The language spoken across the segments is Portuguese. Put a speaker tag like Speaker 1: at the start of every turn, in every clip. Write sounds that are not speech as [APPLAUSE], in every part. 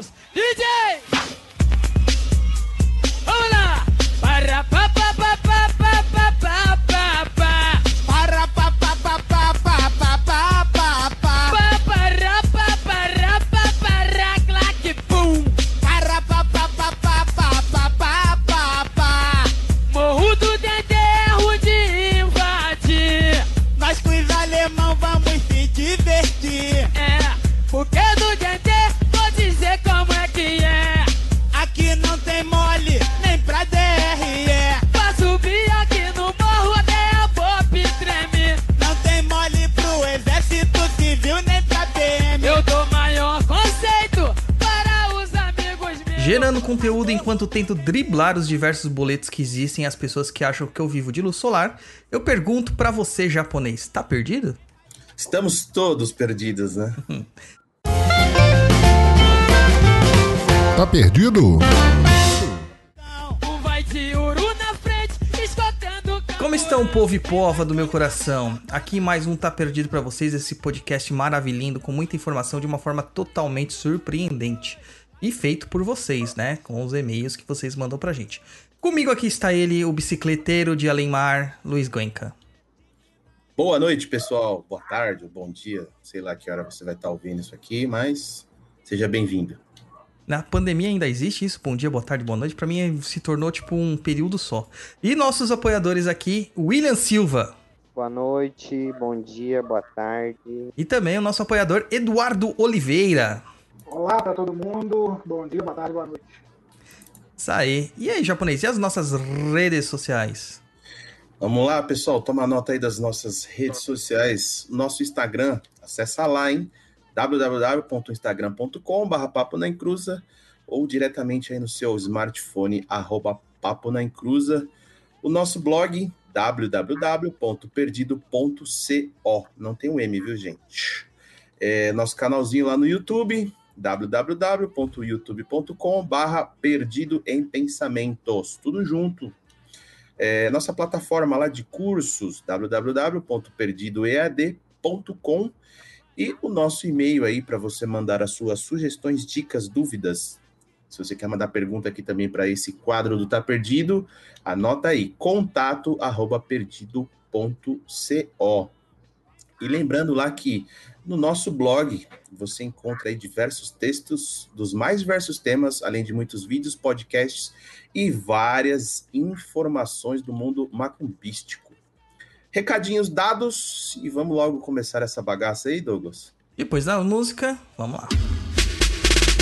Speaker 1: Deus! DJ!
Speaker 2: Tento driblar os diversos boletos que existem às pessoas que acham que eu vivo de luz solar, eu pergunto pra você, japonês, tá perdido?
Speaker 3: Estamos todos perdidos, né? [LAUGHS]
Speaker 4: Tá perdido?
Speaker 2: Como estão, povo e pova do meu coração? Aqui mais um Tá Perdido pra vocês, esse podcast maravilhindo com muita informação de uma forma totalmente surpreendente. E feito por vocês, né? Com os e-mails que vocês mandam pra gente. Comigo aqui está ele, o bicicleteiro de Alemar, Luiz Guenca.
Speaker 3: Boa noite, pessoal. Boa tarde, ou bom dia. Sei lá que hora você vai estar ouvindo isso aqui, mas seja bem-vindo.
Speaker 2: Na pandemia ainda existe isso? Bom dia, boa tarde, boa noite. Pra mim se tornou tipo um período só. E nossos apoiadores aqui, William Silva.
Speaker 5: Boa noite, bom dia, boa tarde.
Speaker 2: E também o nosso apoiador Eduardo Oliveira.
Speaker 6: Olá para todo mundo, bom dia, boa tarde, boa noite.
Speaker 2: Isso aí. E aí, japonês, e as nossas redes sociais?
Speaker 3: Vamos lá, pessoal. Toma nota aí das nossas redes sociais. Nosso Instagram, acessa lá, hein? www.instagram.com.br papo na encruza ou diretamente aí no seu smartphone, arroba papo na encruza. O nosso blog, www.perdido.co. Não tem um M, viu, gente? É, nosso canalzinho lá no YouTube, www.youtube.com barra perdido em pensamentos. Tudo junto. É, nossa plataforma lá de cursos, www.perdidoead.com e o nosso e-mail aí para você mandar as suas sugestões, dicas, dúvidas. Se você quer mandar pergunta aqui também para esse quadro do Tá Perdido, anota aí, contato arroba perdido.co. E lembrando lá que no nosso blog você encontra aí diversos textos dos mais diversos temas, além de muitos vídeos, podcasts e várias informações do mundo macumbístico. Recadinhos dados e vamos logo começar essa bagaça aí, Douglas.
Speaker 2: Depois da música, vamos lá.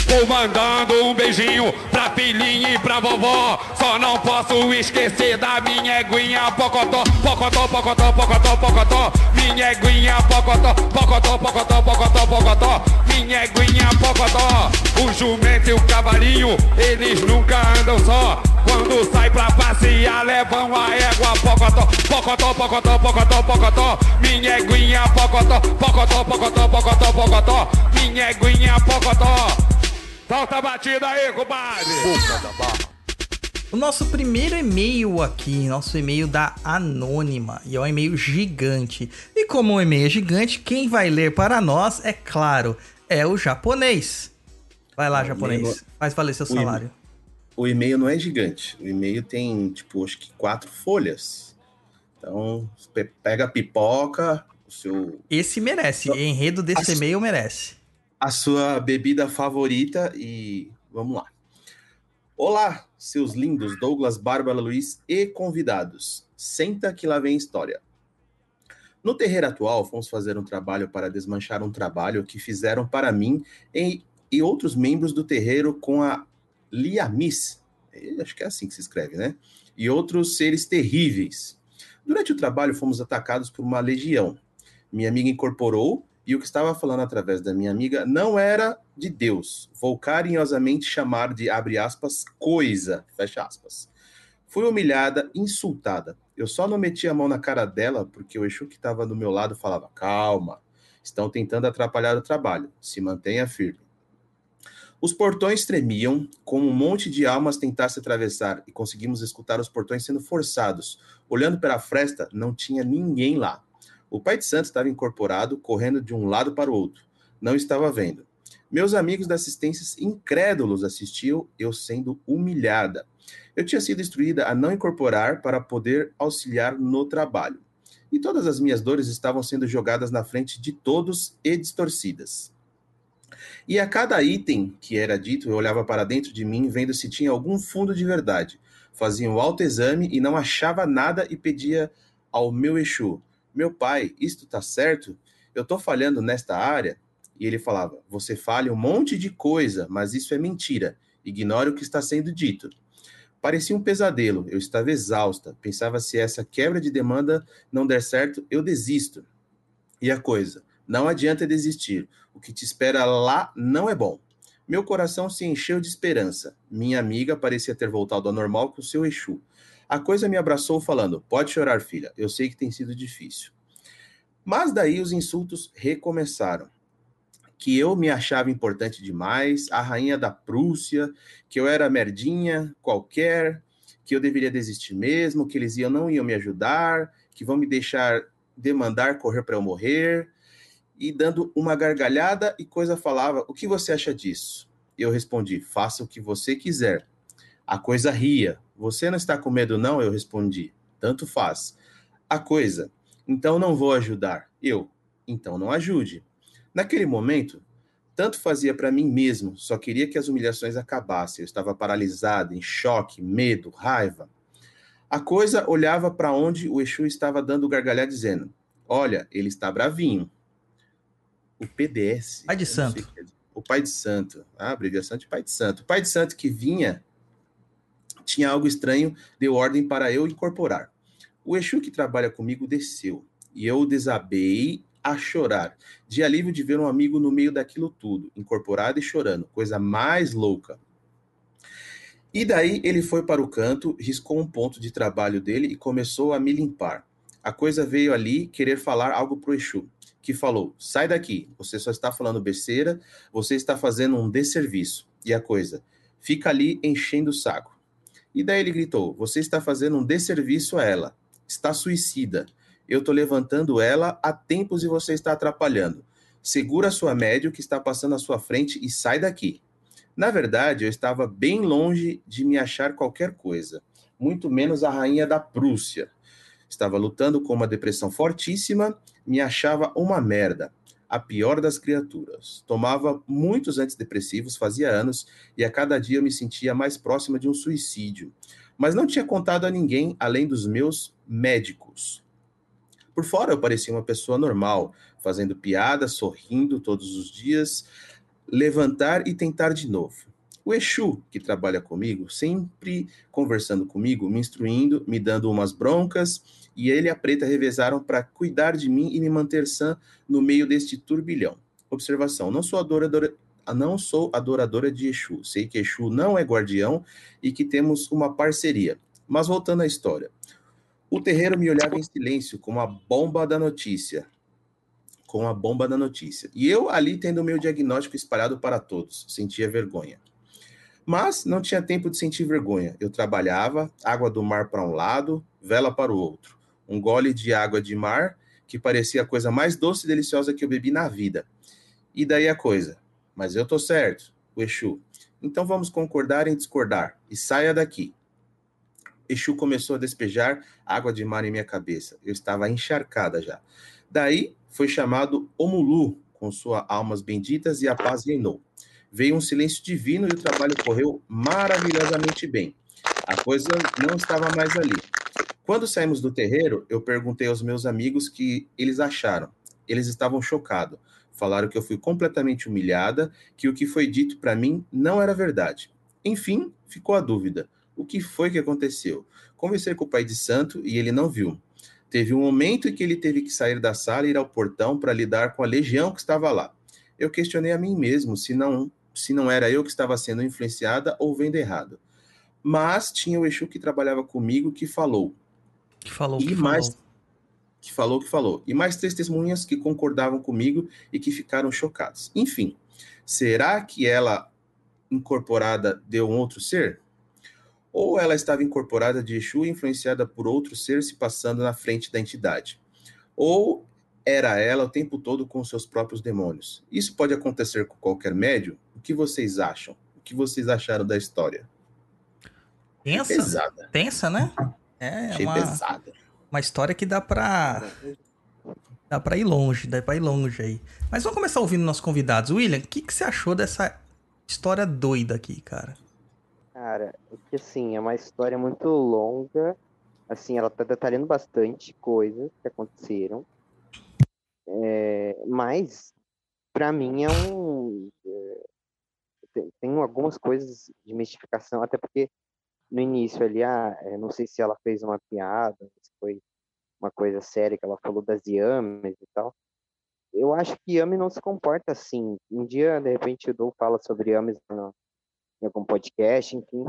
Speaker 7: Vou mandando um beijinho pra filhinha e pra vovó. Só não posso esquecer da minha eguinha pocotó, pocotó, pocotó, pocotó, pocotó. Minha eguinha pocotó, pocotó, pocotó, pocotó, pocotó. Minha eguinha pocotó. O jumento e o cavalinho, eles nunca andam só. Quando sai pra passear, levam a égua pocotó, pocotó, pocotó, pocotó, pocotó. Minha eguinha pocotó, pocotó, pocotó, pocotó, pocotó. Minha eguinha pocotó. Solta a batida aí, compadre!
Speaker 2: O nosso primeiro e-mail aqui, nosso e-mail da Anônima, e é um e-mail gigante. E como o e-mail é gigante, quem vai ler para nós, é claro, é o japonês. Vai lá,
Speaker 3: O
Speaker 2: japonês,
Speaker 3: e-mail-
Speaker 2: faz valer seu salário.
Speaker 3: O e-mail não é gigante. O e-mail tem, tipo, acho que quatro folhas. Então, pe- pega a pipoca, o seu,
Speaker 2: Esse merece, enredo desse
Speaker 3: As-
Speaker 2: e-mail merece.
Speaker 3: A sua bebida favorita e vamos lá. Olá, seus lindos Douglas, Bárbara, Luiz e convidados. Senta que lá vem história. No terreiro atual, fomos fazer um trabalho para desmanchar um trabalho que fizeram para mim e, e outros membros do terreiro com a Liamis. Eh, Acho que é assim que se escreve, né? E outros seres terríveis. Durante o trabalho, fomos atacados por uma legião. Minha amiga incorporou e o que estava falando através da minha amiga não era de Deus. Vou carinhosamente chamar de, abre aspas, coisa, fecha aspas. Fui humilhada, insultada. Eu só não meti a mão na cara dela porque o Exu que estava do meu lado falava: calma, estão tentando atrapalhar o trabalho, se mantenha firme. Os portões tremiam, como um monte de almas tentasse atravessar, e conseguimos escutar os portões sendo forçados. Olhando para a fresta, não tinha ninguém lá. O pai de santo estava incorporado, correndo de um lado para o outro. Não estava vendo. Meus amigos da assistência incrédulos assistiam eu sendo humilhada. Eu tinha sido instruída a não incorporar para poder auxiliar no trabalho. E todas as minhas dores estavam sendo jogadas na frente de todos e distorcidas. E a cada item que era dito, eu olhava para dentro de mim, vendo se tinha algum fundo de verdade. Fazia um autoexame e não achava nada e pedia ao meu Exu: Meu pai, isto está certo? Eu estou falhando nesta área? E ele falava: Você falha um monte de coisa, mas isso é mentira. Ignore o que está sendo dito. Parecia um pesadelo, eu estava exausta. Pensava se essa quebra de demanda não der certo, eu desisto. E a coisa, não adianta desistir. O que te espera lá não é bom. Meu coração se encheu de esperança. Minha amiga parecia ter voltado ao normal com seu Exu. A coisa me abraçou, falando: Pode chorar, filha, eu sei que tem sido difícil. Mas daí os insultos recomeçaram. Que eu me achava importante demais, a rainha da Prússia, que eu era merdinha qualquer, que eu deveria desistir mesmo, que eles iam, não iam me ajudar, que vão me deixar demandar correr para eu morrer, e dando uma gargalhada e coisa falava: O que você acha disso? Eu respondi: Faça o que você quiser. A coisa ria. Você não está com medo, não? Eu respondi: Tanto faz. A coisa: Então não vou ajudar. Eu: Então não ajude. Naquele momento, tanto fazia para mim mesmo, só queria que as humilhações acabassem. Eu estava paralisado, em choque, medo, raiva. A coisa olhava para onde o Exu estava dando gargalhada, dizendo: Olha, ele está bravinho o PDS.
Speaker 2: Pai de Santo.
Speaker 3: É, o Pai de Santo. A abreviação de Pai de Santo. O Pai de Santo que vinha tinha algo estranho, deu ordem para eu incorporar. O Exu que trabalha comigo desceu e eu desabei a chorar, de alívio de ver um amigo no meio daquilo tudo, incorporado e chorando, coisa mais louca. E daí ele foi para o canto, riscou um ponto de trabalho dele e começou a me limpar. A coisa veio ali querer falar algo pro Exu que falou: sai daqui, você só está falando besteira, você está fazendo um desserviço. E a coisa, fica ali enchendo o saco. E daí ele gritou: você está fazendo um desserviço a ela, está suicida. Eu estou levantando ela há tempos e você está atrapalhando. Segura sua médio que está passando à sua frente e sai daqui. Na verdade, eu estava bem longe de me achar qualquer coisa, muito menos a rainha da Prússia. Estava lutando com uma depressão fortíssima, me achava uma merda, a pior das criaturas. Tomava muitos antidepressivos, fazia anos, e a cada dia eu me sentia mais próxima de um suicídio. Mas não tinha contado a ninguém além dos meus médicos. Por fora eu parecia uma pessoa normal, fazendo piadas, sorrindo todos os dias, levantar e tentar de novo. O Exu, que trabalha comigo, sempre conversando comigo, me instruindo, me dando umas broncas, e ele e a Preta revezaram para cuidar de mim e me manter sã no meio deste turbilhão. Observação: não sou adoradora, não sou adoradora de Exu. Sei que Exu não é guardião e que temos uma parceria. Mas voltando à história. O terreiro me olhava em silêncio, como a bomba da notícia. Com a bomba da notícia. E eu ali tendo o meu diagnóstico espalhado para todos. Sentia vergonha. Mas não tinha tempo de sentir vergonha. Eu trabalhava, água do mar para um lado, vela para o outro. Um gole de água de mar que parecia a coisa mais doce e deliciosa que eu bebi na vida. E daí a coisa. Mas eu tô certo, o Exu. Então vamos concordar em discordar. E saia daqui. Exu começou a despejar água de mar em minha cabeça. Eu estava encharcada já. Daí foi chamado Omulu, com suas almas benditas, e a paz reinou. Veio um silêncio divino e o trabalho correu maravilhosamente bem. A coisa não estava mais ali. Quando saímos do terreiro, eu perguntei aos meus amigos que eles acharam. Eles estavam chocados. Falaram que eu fui completamente humilhada, que o que foi dito para mim não era verdade. Enfim, ficou a dúvida. O que foi que aconteceu? Conversei com o pai de santo e ele não viu. Teve um momento em que ele teve que sair da sala e ir ao portão para lidar com a legião que estava lá. Eu questionei a mim mesmo se não se não era eu que estava sendo influenciada ou vendo errado. Mas tinha o Exu que trabalhava comigo que falou.
Speaker 2: Que falou,
Speaker 3: e
Speaker 2: que
Speaker 3: mais
Speaker 2: falou.
Speaker 3: que falou que falou. E mais três testemunhas que concordavam comigo e que ficaram chocados. Enfim, será que ela incorporada deu um outro ser? Ou ela estava incorporada de Exu e influenciada por outro ser se passando na frente da entidade? Ou era ela o tempo todo com seus próprios demônios. Isso pode acontecer com qualquer médium? O que vocês acham? O que vocês acharam da história?
Speaker 2: Tensa?
Speaker 3: Pesada.
Speaker 2: Tensa, né? É
Speaker 3: Achei
Speaker 2: uma,
Speaker 3: pesada.
Speaker 2: uma história que dá pra. Dá pra ir longe, dá pra ir longe aí. Mas vamos começar ouvindo nossos convidados. William, o que, que você achou dessa história doida aqui, cara?
Speaker 5: Cara, é que assim, é uma história muito longa. Assim, ela tá detalhando bastante coisas que aconteceram. É, mas, pra mim, é um. é, tem, tem algumas coisas de mistificação, até porque no início ali, ah, é, não sei se ela fez uma piada, se foi uma coisa séria que ela falou das Yames e tal. Eu acho que Yami não se comporta assim. Um dia, de repente, o Dou fala sobre Yames no, em algum podcast, enfim.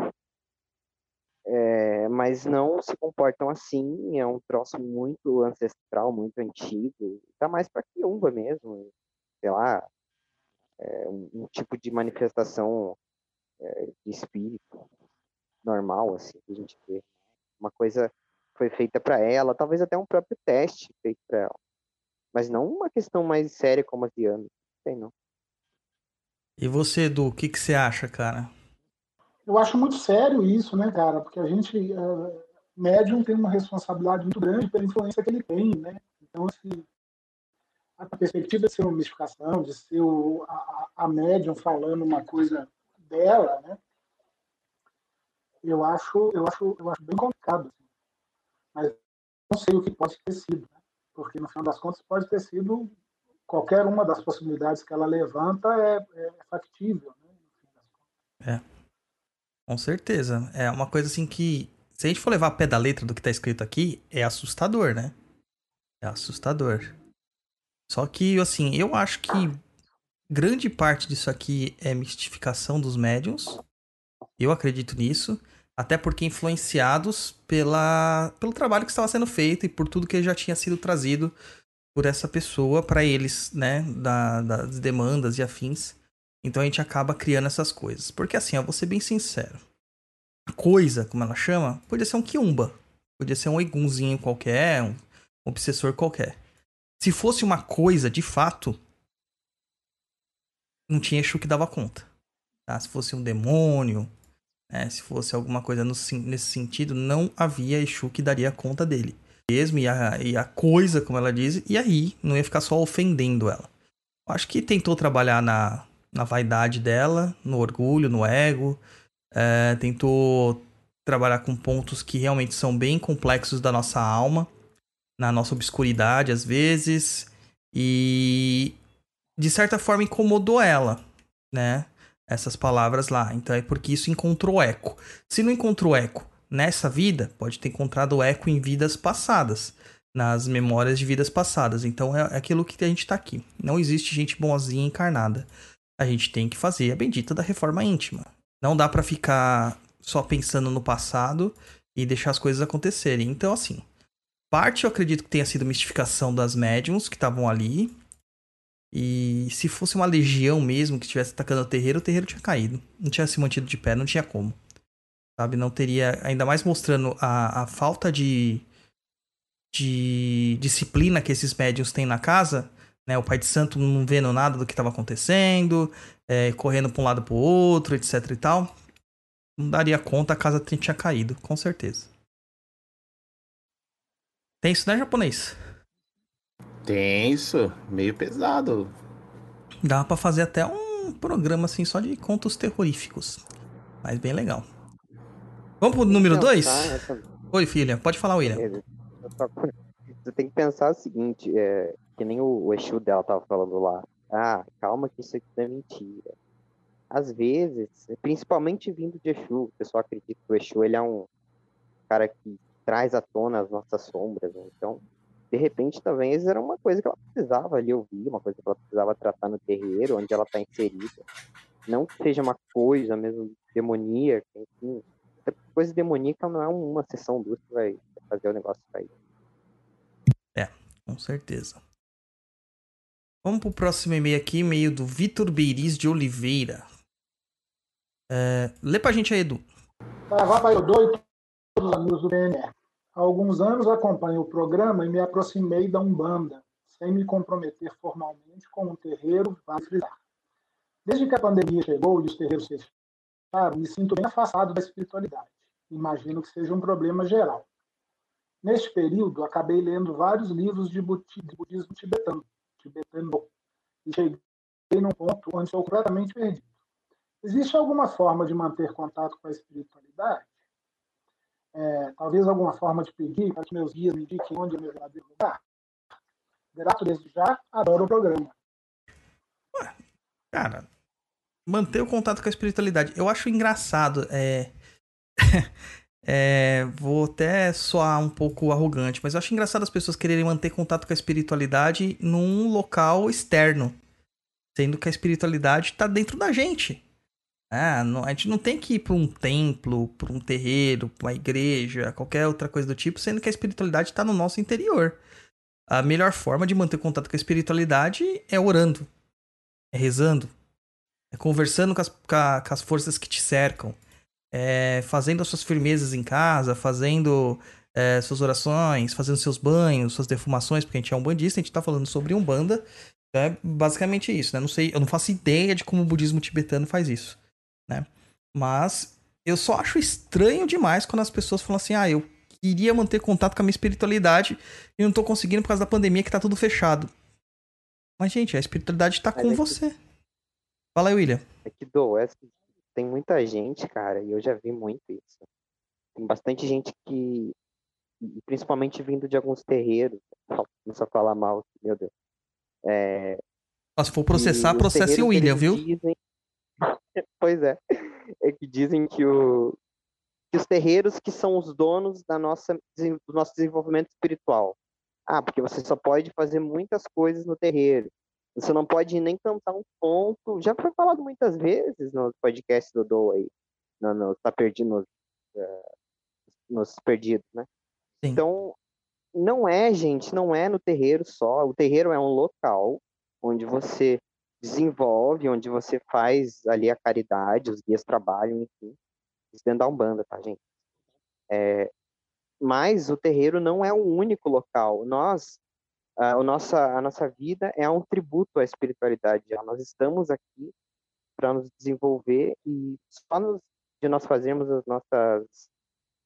Speaker 5: É, mas não se comportam assim. É um troço muito ancestral, muito antigo. Tá mais para quiumba mesmo. Sei lá, é um, um tipo de manifestação é, de espírito normal, assim, que a gente vê. Uma coisa foi feita para ela, talvez até um próprio teste feito para ela. Mas não uma questão mais séria como a de Yami. Não sei não.
Speaker 2: E você, Edu, o que, que você acha, cara?
Speaker 6: Eu acho muito sério isso, né, cara? Porque a gente, uh, médium tem uma responsabilidade muito grande pela influência que ele tem, né? Então, assim, a perspectiva de ser uma mistificação, de ser o, a, a médium falando uma coisa dela, né? Eu acho, eu acho, eu acho bem complicado. Assim. Mas não sei o que pode ter sido, né? porque no final das contas pode ter sido qualquer uma das possibilidades que ela levanta é, é factível, né? Contas.
Speaker 2: Com certeza. É uma coisa assim que, se a gente for levar a pé da letra do que tá escrito aqui, é assustador, né? É assustador. Só que, assim, eu acho que grande parte disso aqui é mistificação dos médiums. Eu acredito nisso. Até porque influenciados pela, pelo trabalho que estava sendo feito e por tudo que já tinha sido trazido por essa pessoa para eles, né? Da, das demandas e afins. Então a gente acaba criando essas coisas. Porque assim, eu vou ser bem sincero. A coisa, como ela chama, podia ser um quiumba. Podia ser um egunzinho qualquer, um obsessor qualquer. Se fosse uma coisa de fato, não tinha Exu que dava conta. Tá? Se fosse um demônio, né? se fosse alguma coisa no nesse sentido, não havia Exu que daria conta dele. Mesmo, e a, e a coisa, como ela diz, e aí não ia ficar só ofendendo ela. Acho que tentou trabalhar na, na vaidade dela, no orgulho, no ego. é, tentou trabalhar com pontos que realmente são bem complexos da nossa alma, na nossa obscuridade às vezes. E de certa forma incomodou ela, né? Essas palavras lá. Então é porque isso encontrou eco. Se não encontrou eco nessa vida, pode ter encontrado eco em vidas passadas, nas memórias de vidas passadas. Então é aquilo que a gente tá aqui. Não existe gente boazinha encarnada. A gente tem que fazer a bendita da reforma íntima. Não dá pra ficar só pensando no passado e deixar as coisas acontecerem. Então, assim, parte eu acredito que tenha sido mistificação das médiums que estavam ali. E se fosse uma legião mesmo que estivesse atacando o terreiro, o terreiro tinha caído. Não tinha se mantido de pé, não tinha como. Sabe? Não teria. Ainda mais mostrando a, a falta de. de disciplina que esses médiums têm na casa. Né? O pai de santo não vendo nada do que estava acontecendo, é, correndo para um lado para o outro, etc e tal. Não daria conta, a casa tinha caído, com certeza. Tem isso, né, japonês?
Speaker 3: Tenso, meio pesado.
Speaker 2: Dá pra fazer até um programa assim só de contos terroríficos. Mas bem legal. Vamos pro número 2?
Speaker 5: Pensar nessa-
Speaker 2: Oi, filha. Pode falar, William.
Speaker 5: Só- [LAUGHS] Você tem que pensar o seguinte, é, que nem o, o Exu dela tava falando lá. Ah, calma que isso aqui não é mentira. Às vezes, principalmente vindo de Exu, o pessoal acredita que o Exu ele é um cara que traz à tona as nossas sombras. né? Então, de repente, talvez era uma coisa que ela precisava ali ouvir, uma coisa que ela precisava tratar no terreiro, onde ela está inserida. Não que seja uma coisa mesmo demoníaca, enfim. Porque Coisa demoníaca não é uma sessão duas que vai fazer o negócio sair.
Speaker 2: Com certeza. Vamos pro próximo e-mail aqui, e-mail do Vitor Beiriz de Oliveira. É, lê pra gente aí, Edu.
Speaker 6: Vai para eu dou e todos os amigos do PNR. Há alguns anos acompanho o programa e me aproximei da Umbanda. sem me comprometer formalmente com um terreiro, vale frisar. Desde que a pandemia chegou e os terreiros fecharam, me sinto bem afastado da espiritualidade. Imagino que seja um problema geral. Neste período, acabei lendo vários livros de budismo tibetano, tibetano e cheguei num ponto onde estou completamente perdido. Existe alguma forma de manter contato com a espiritualidade? É, talvez alguma forma de pedir para que meus guias me indiquem onde é meu verdadeiro lugar? Grato desde já, adoro o programa.
Speaker 2: Ué, cara, manter o contato com a espiritualidade. Eu acho engraçado. É... [LAUGHS] é... Vou até soar um pouco arrogante, mas eu acho engraçado as pessoas quererem manter contato com a espiritualidade num local externo. Sendo que a espiritualidade está dentro da gente. Ah, não, a gente não tem que ir para um templo, para um terreiro, para uma igreja, qualquer outra coisa do tipo, sendo que a espiritualidade está no nosso interior. A melhor forma de manter contato com a espiritualidade é orando, é rezando, é conversando com as, com, com as forças que te cercam, é fazendo as suas firmezas em casa, fazendo é, suas orações, fazendo seus banhos, suas defumações, porque a gente é um bandista, a gente está falando sobre umbanda. É basicamente isso, né? Não sei, eu não faço ideia de como o budismo tibetano faz isso né? Mas eu só acho estranho demais quando as pessoas falam assim: ah, eu queria manter contato com a minha espiritualidade e não tô conseguindo por causa da pandemia que tá tudo fechado. Mas, gente, a espiritualidade tá Mas com é você. Que... Fala aí, William.
Speaker 5: É que do tem muita gente, cara, e eu já vi muito isso. Tem bastante gente que, principalmente vindo de alguns terreiros, [LAUGHS] começa a falar mal, meu Deus. É,
Speaker 2: se for processar, processe o William, viu?
Speaker 5: Dizem, pois é. É que dizem que, o, que os terreiros que são os donos da nossa, do nosso desenvolvimento espiritual. Ah, porque você só pode fazer muitas coisas no terreiro. Você não pode nem cantar um ponto. Já foi falado muitas vezes no podcast do Dou aí. No, no, tá perdido nos, uh, nos perdidos, né? Sim. Então, não é, gente, não é no terreiro só. O terreiro é um local onde você desenvolve, onde você faz ali a caridade, os guias trabalham, enfim, dentro da Umbanda, tá, gente? É, mas o terreiro não é o único local. Nós, a, nossa, a nossa vida é um tributo à espiritualidade. Nós estamos aqui para nos desenvolver e só nos, de nós fazermos as nossas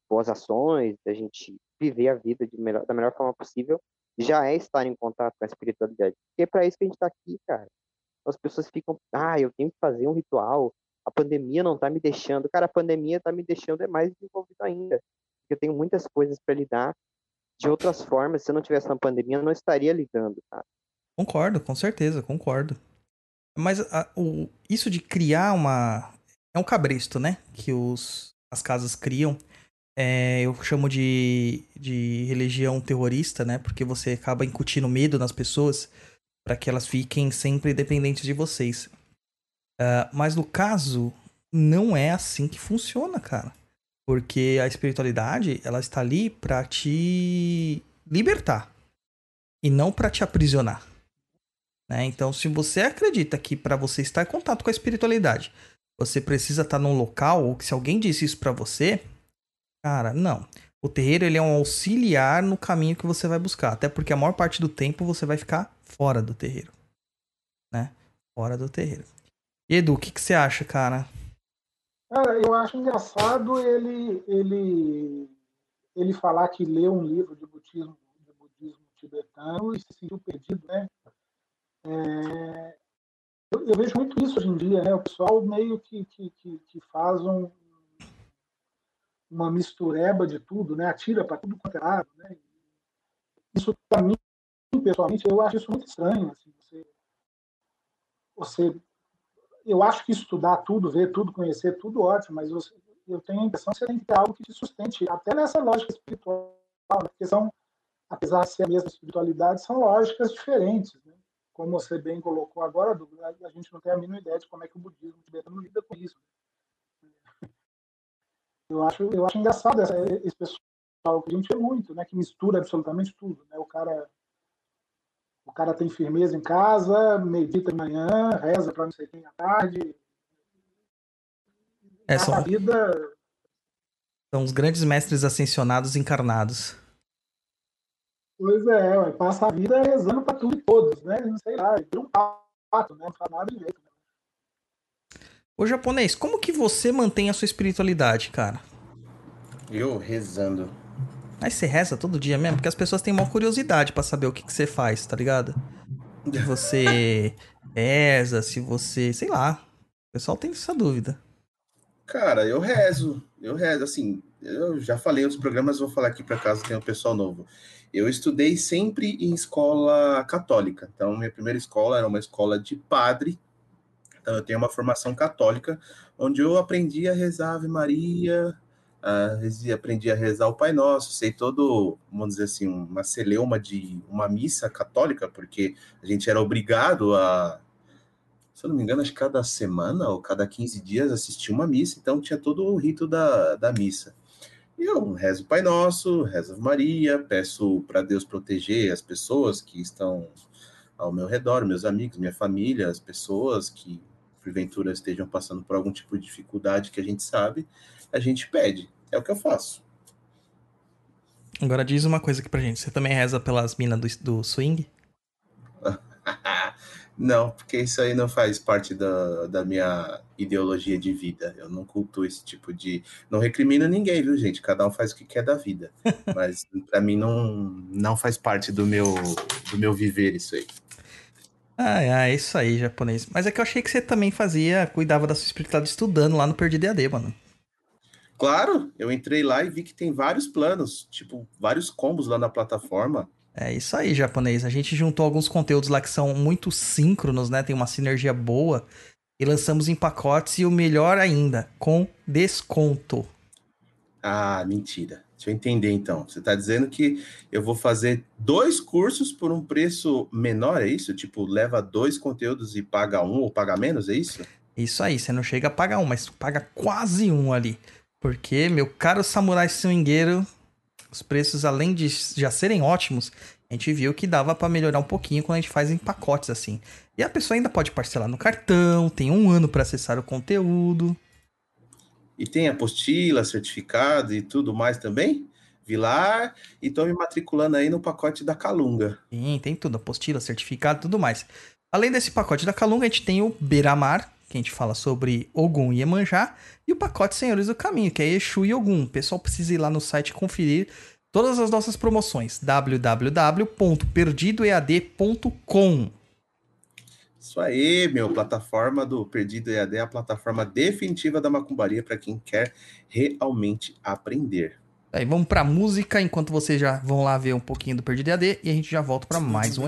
Speaker 5: boas ações, da gente viver a vida melhor, da melhor forma possível, já é estar em contato com a espiritualidade. Porque é para isso que a gente está aqui, cara as pessoas ficam, ah, eu tenho que fazer um ritual, a pandemia não tá me deixando. Cara, a pandemia tá me deixando é mais desenvolvido ainda. Eu tenho muitas coisas para lidar de outras formas. Se eu não tivesse uma pandemia, eu não estaria lidando, cara.
Speaker 2: Concordo, com certeza, concordo. Mas a, o, isso de criar uma. É um cabresto, né? Que os, as casas criam. É, eu chamo de, de religião terrorista, né? Porque você acaba incutindo medo nas pessoas para que elas fiquem sempre dependentes de vocês. Uh, mas no caso, não é assim que funciona, cara. Porque a espiritualidade, ela está ali para te libertar e não para te aprisionar. Né? Então, se você acredita que para você estar em contato com a espiritualidade, você precisa estar num local, ou que se alguém disse isso para você, cara, não. O terreiro ele é um auxiliar no caminho que você vai buscar, até porque a maior parte do tempo você vai ficar fora do terreiro, né? Fora do terreiro. Edu, o que, que você acha, cara?
Speaker 6: Cara, eu acho engraçado ele ele ele falar que leu um livro de budismo, de budismo tibetano e se sentiu perdido, né? É, eu, eu, vejo muito isso hoje em dia, né? O pessoal meio que, que, que, que faz um, uma mistureba de tudo, né? Atira para tudo quanto é lado, né? Isso para mim, pessoalmente, eu acho isso muito estranho. Assim, você, você, eu acho que estudar tudo, ver tudo, conhecer tudo, ótimo, mas você, eu tenho a impressão que você tem que ter algo que te sustente, até nessa lógica espiritual, né? porque são, apesar de ser a mesma espiritualidade, são lógicas diferentes. Né? Como você bem colocou agora, a gente não tem a mínima ideia de como é que o budismo tibetano lida com isso. Eu acho, eu acho engraçado essa, esse pessoal que a gente vê muito, né? Que mistura absolutamente tudo, né? O cara, o cara tem firmeza em casa, medita de manhã, reza para não sei quem à tarde.
Speaker 2: É, são, vida... são os grandes mestres ascensionados encarnados.
Speaker 6: Pois é, ué, passa a vida rezando pra tudo e todos, né? Não sei lá, vira um pato, né? Não faz nada direito.
Speaker 2: Ô japonês, como que você mantém a sua espiritualidade, cara?
Speaker 3: Eu rezando.
Speaker 2: Aí você reza todo dia mesmo? Porque as pessoas têm uma curiosidade pra saber o que, que você faz, tá ligado? Se você [LAUGHS] reza, se você. sei lá. O pessoal tem essa dúvida.
Speaker 3: Cara, eu rezo. Eu rezo. Assim, eu já falei outros programas, vou falar aqui para caso tenha um pessoal novo. Eu estudei sempre em escola católica. Então, minha primeira escola era uma escola de padre. Então, eu tenho uma formação católica, onde eu aprendi a rezar Ave Maria, rezi- aprendi a rezar o Pai Nosso, sei todo, vamos dizer assim, uma celeuma de uma missa católica, porque a gente era obrigado a, se eu não me engano, acho que cada semana ou cada 15 dias assistir uma missa, então tinha todo o rito da, da missa. E eu rezo o Pai Nosso, rezo Maria, peço para Deus proteger as pessoas que estão ao meu redor, meus amigos, minha família, as pessoas que porventura estejam passando por algum tipo de dificuldade que a gente sabe, a gente pede. É o que eu faço.
Speaker 2: Agora diz uma coisa aqui pra gente. Você também reza pelas minas do, do swing? [LAUGHS]
Speaker 3: Não, porque isso aí não faz parte da, da minha ideologia de vida. Eu não cultuo esse tipo de. Não recrimino ninguém, viu, gente? Cada um faz o que quer da vida. [LAUGHS] Mas para mim não, não faz parte do meu, do meu viver isso aí.
Speaker 2: Ah, é isso aí, japonês. Mas é que eu achei que você também fazia, cuidava da sua espiritualidade estudando lá no Perdido EAD, mano.
Speaker 3: Claro, eu entrei lá e vi que tem vários planos, tipo, vários combos lá na plataforma.
Speaker 2: É isso aí, japonês. A gente juntou alguns conteúdos lá que são muito síncronos, né? Tem uma sinergia boa. E lançamos em pacotes e o melhor ainda, com desconto.
Speaker 3: Ah, mentira. Deixa eu entender então. Você está dizendo que eu vou fazer dois cursos por um preço menor, é isso? Tipo, leva dois conteúdos e paga um ou paga menos, é isso?
Speaker 2: Isso aí, você não chega a pagar um, mas paga quase um ali. Porque, meu caro samurai swingueiro, os preços, além de já serem ótimos, a gente viu que dava pra melhorar um pouquinho quando a gente faz em pacotes assim. E a pessoa ainda pode parcelar no cartão, tem um ano pra acessar o conteúdo.
Speaker 3: E tem apostila, certificado e tudo mais também? Vilar, e tô me matriculando aí no pacote da Calunga.
Speaker 2: Sim, tem tudo, apostila, certificado, tudo mais. Além desse pacote da Calunga, a gente tem o Beiramar, que a gente fala sobre Ogum e Iemanjá, e o pacote Senhores do Caminho, que é Exu e Ogum. O pessoal precisa ir lá no site conferir todas as nossas promoções. www.perdidoead.com
Speaker 3: Isso aí, meu, plataforma do Perdido EAD é a plataforma definitiva da macumbaria para quem quer realmente aprender.
Speaker 2: Aí vamos pra música, enquanto vocês já vão lá ver um pouquinho do Perdido EAD, e a gente já volta pra mais um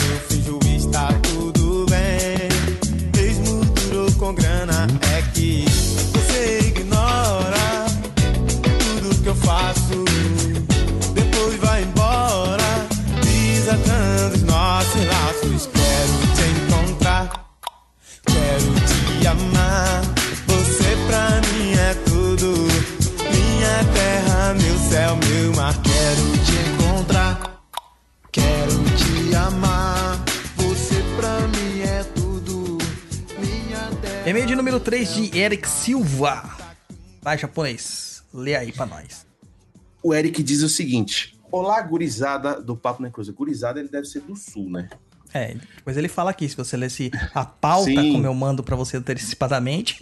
Speaker 2: E-mail de número 3 de Eric Silva. Vai, japonês. Lê aí pra nós.
Speaker 3: O Eric diz o seguinte: Olá, gurizada do Papo na Cruz. Gurizada, ele deve ser do sul, né?
Speaker 2: É, depois ele fala aqui, se você lesse a pauta,
Speaker 3: Sim.
Speaker 2: como eu mando pra você antecipadamente.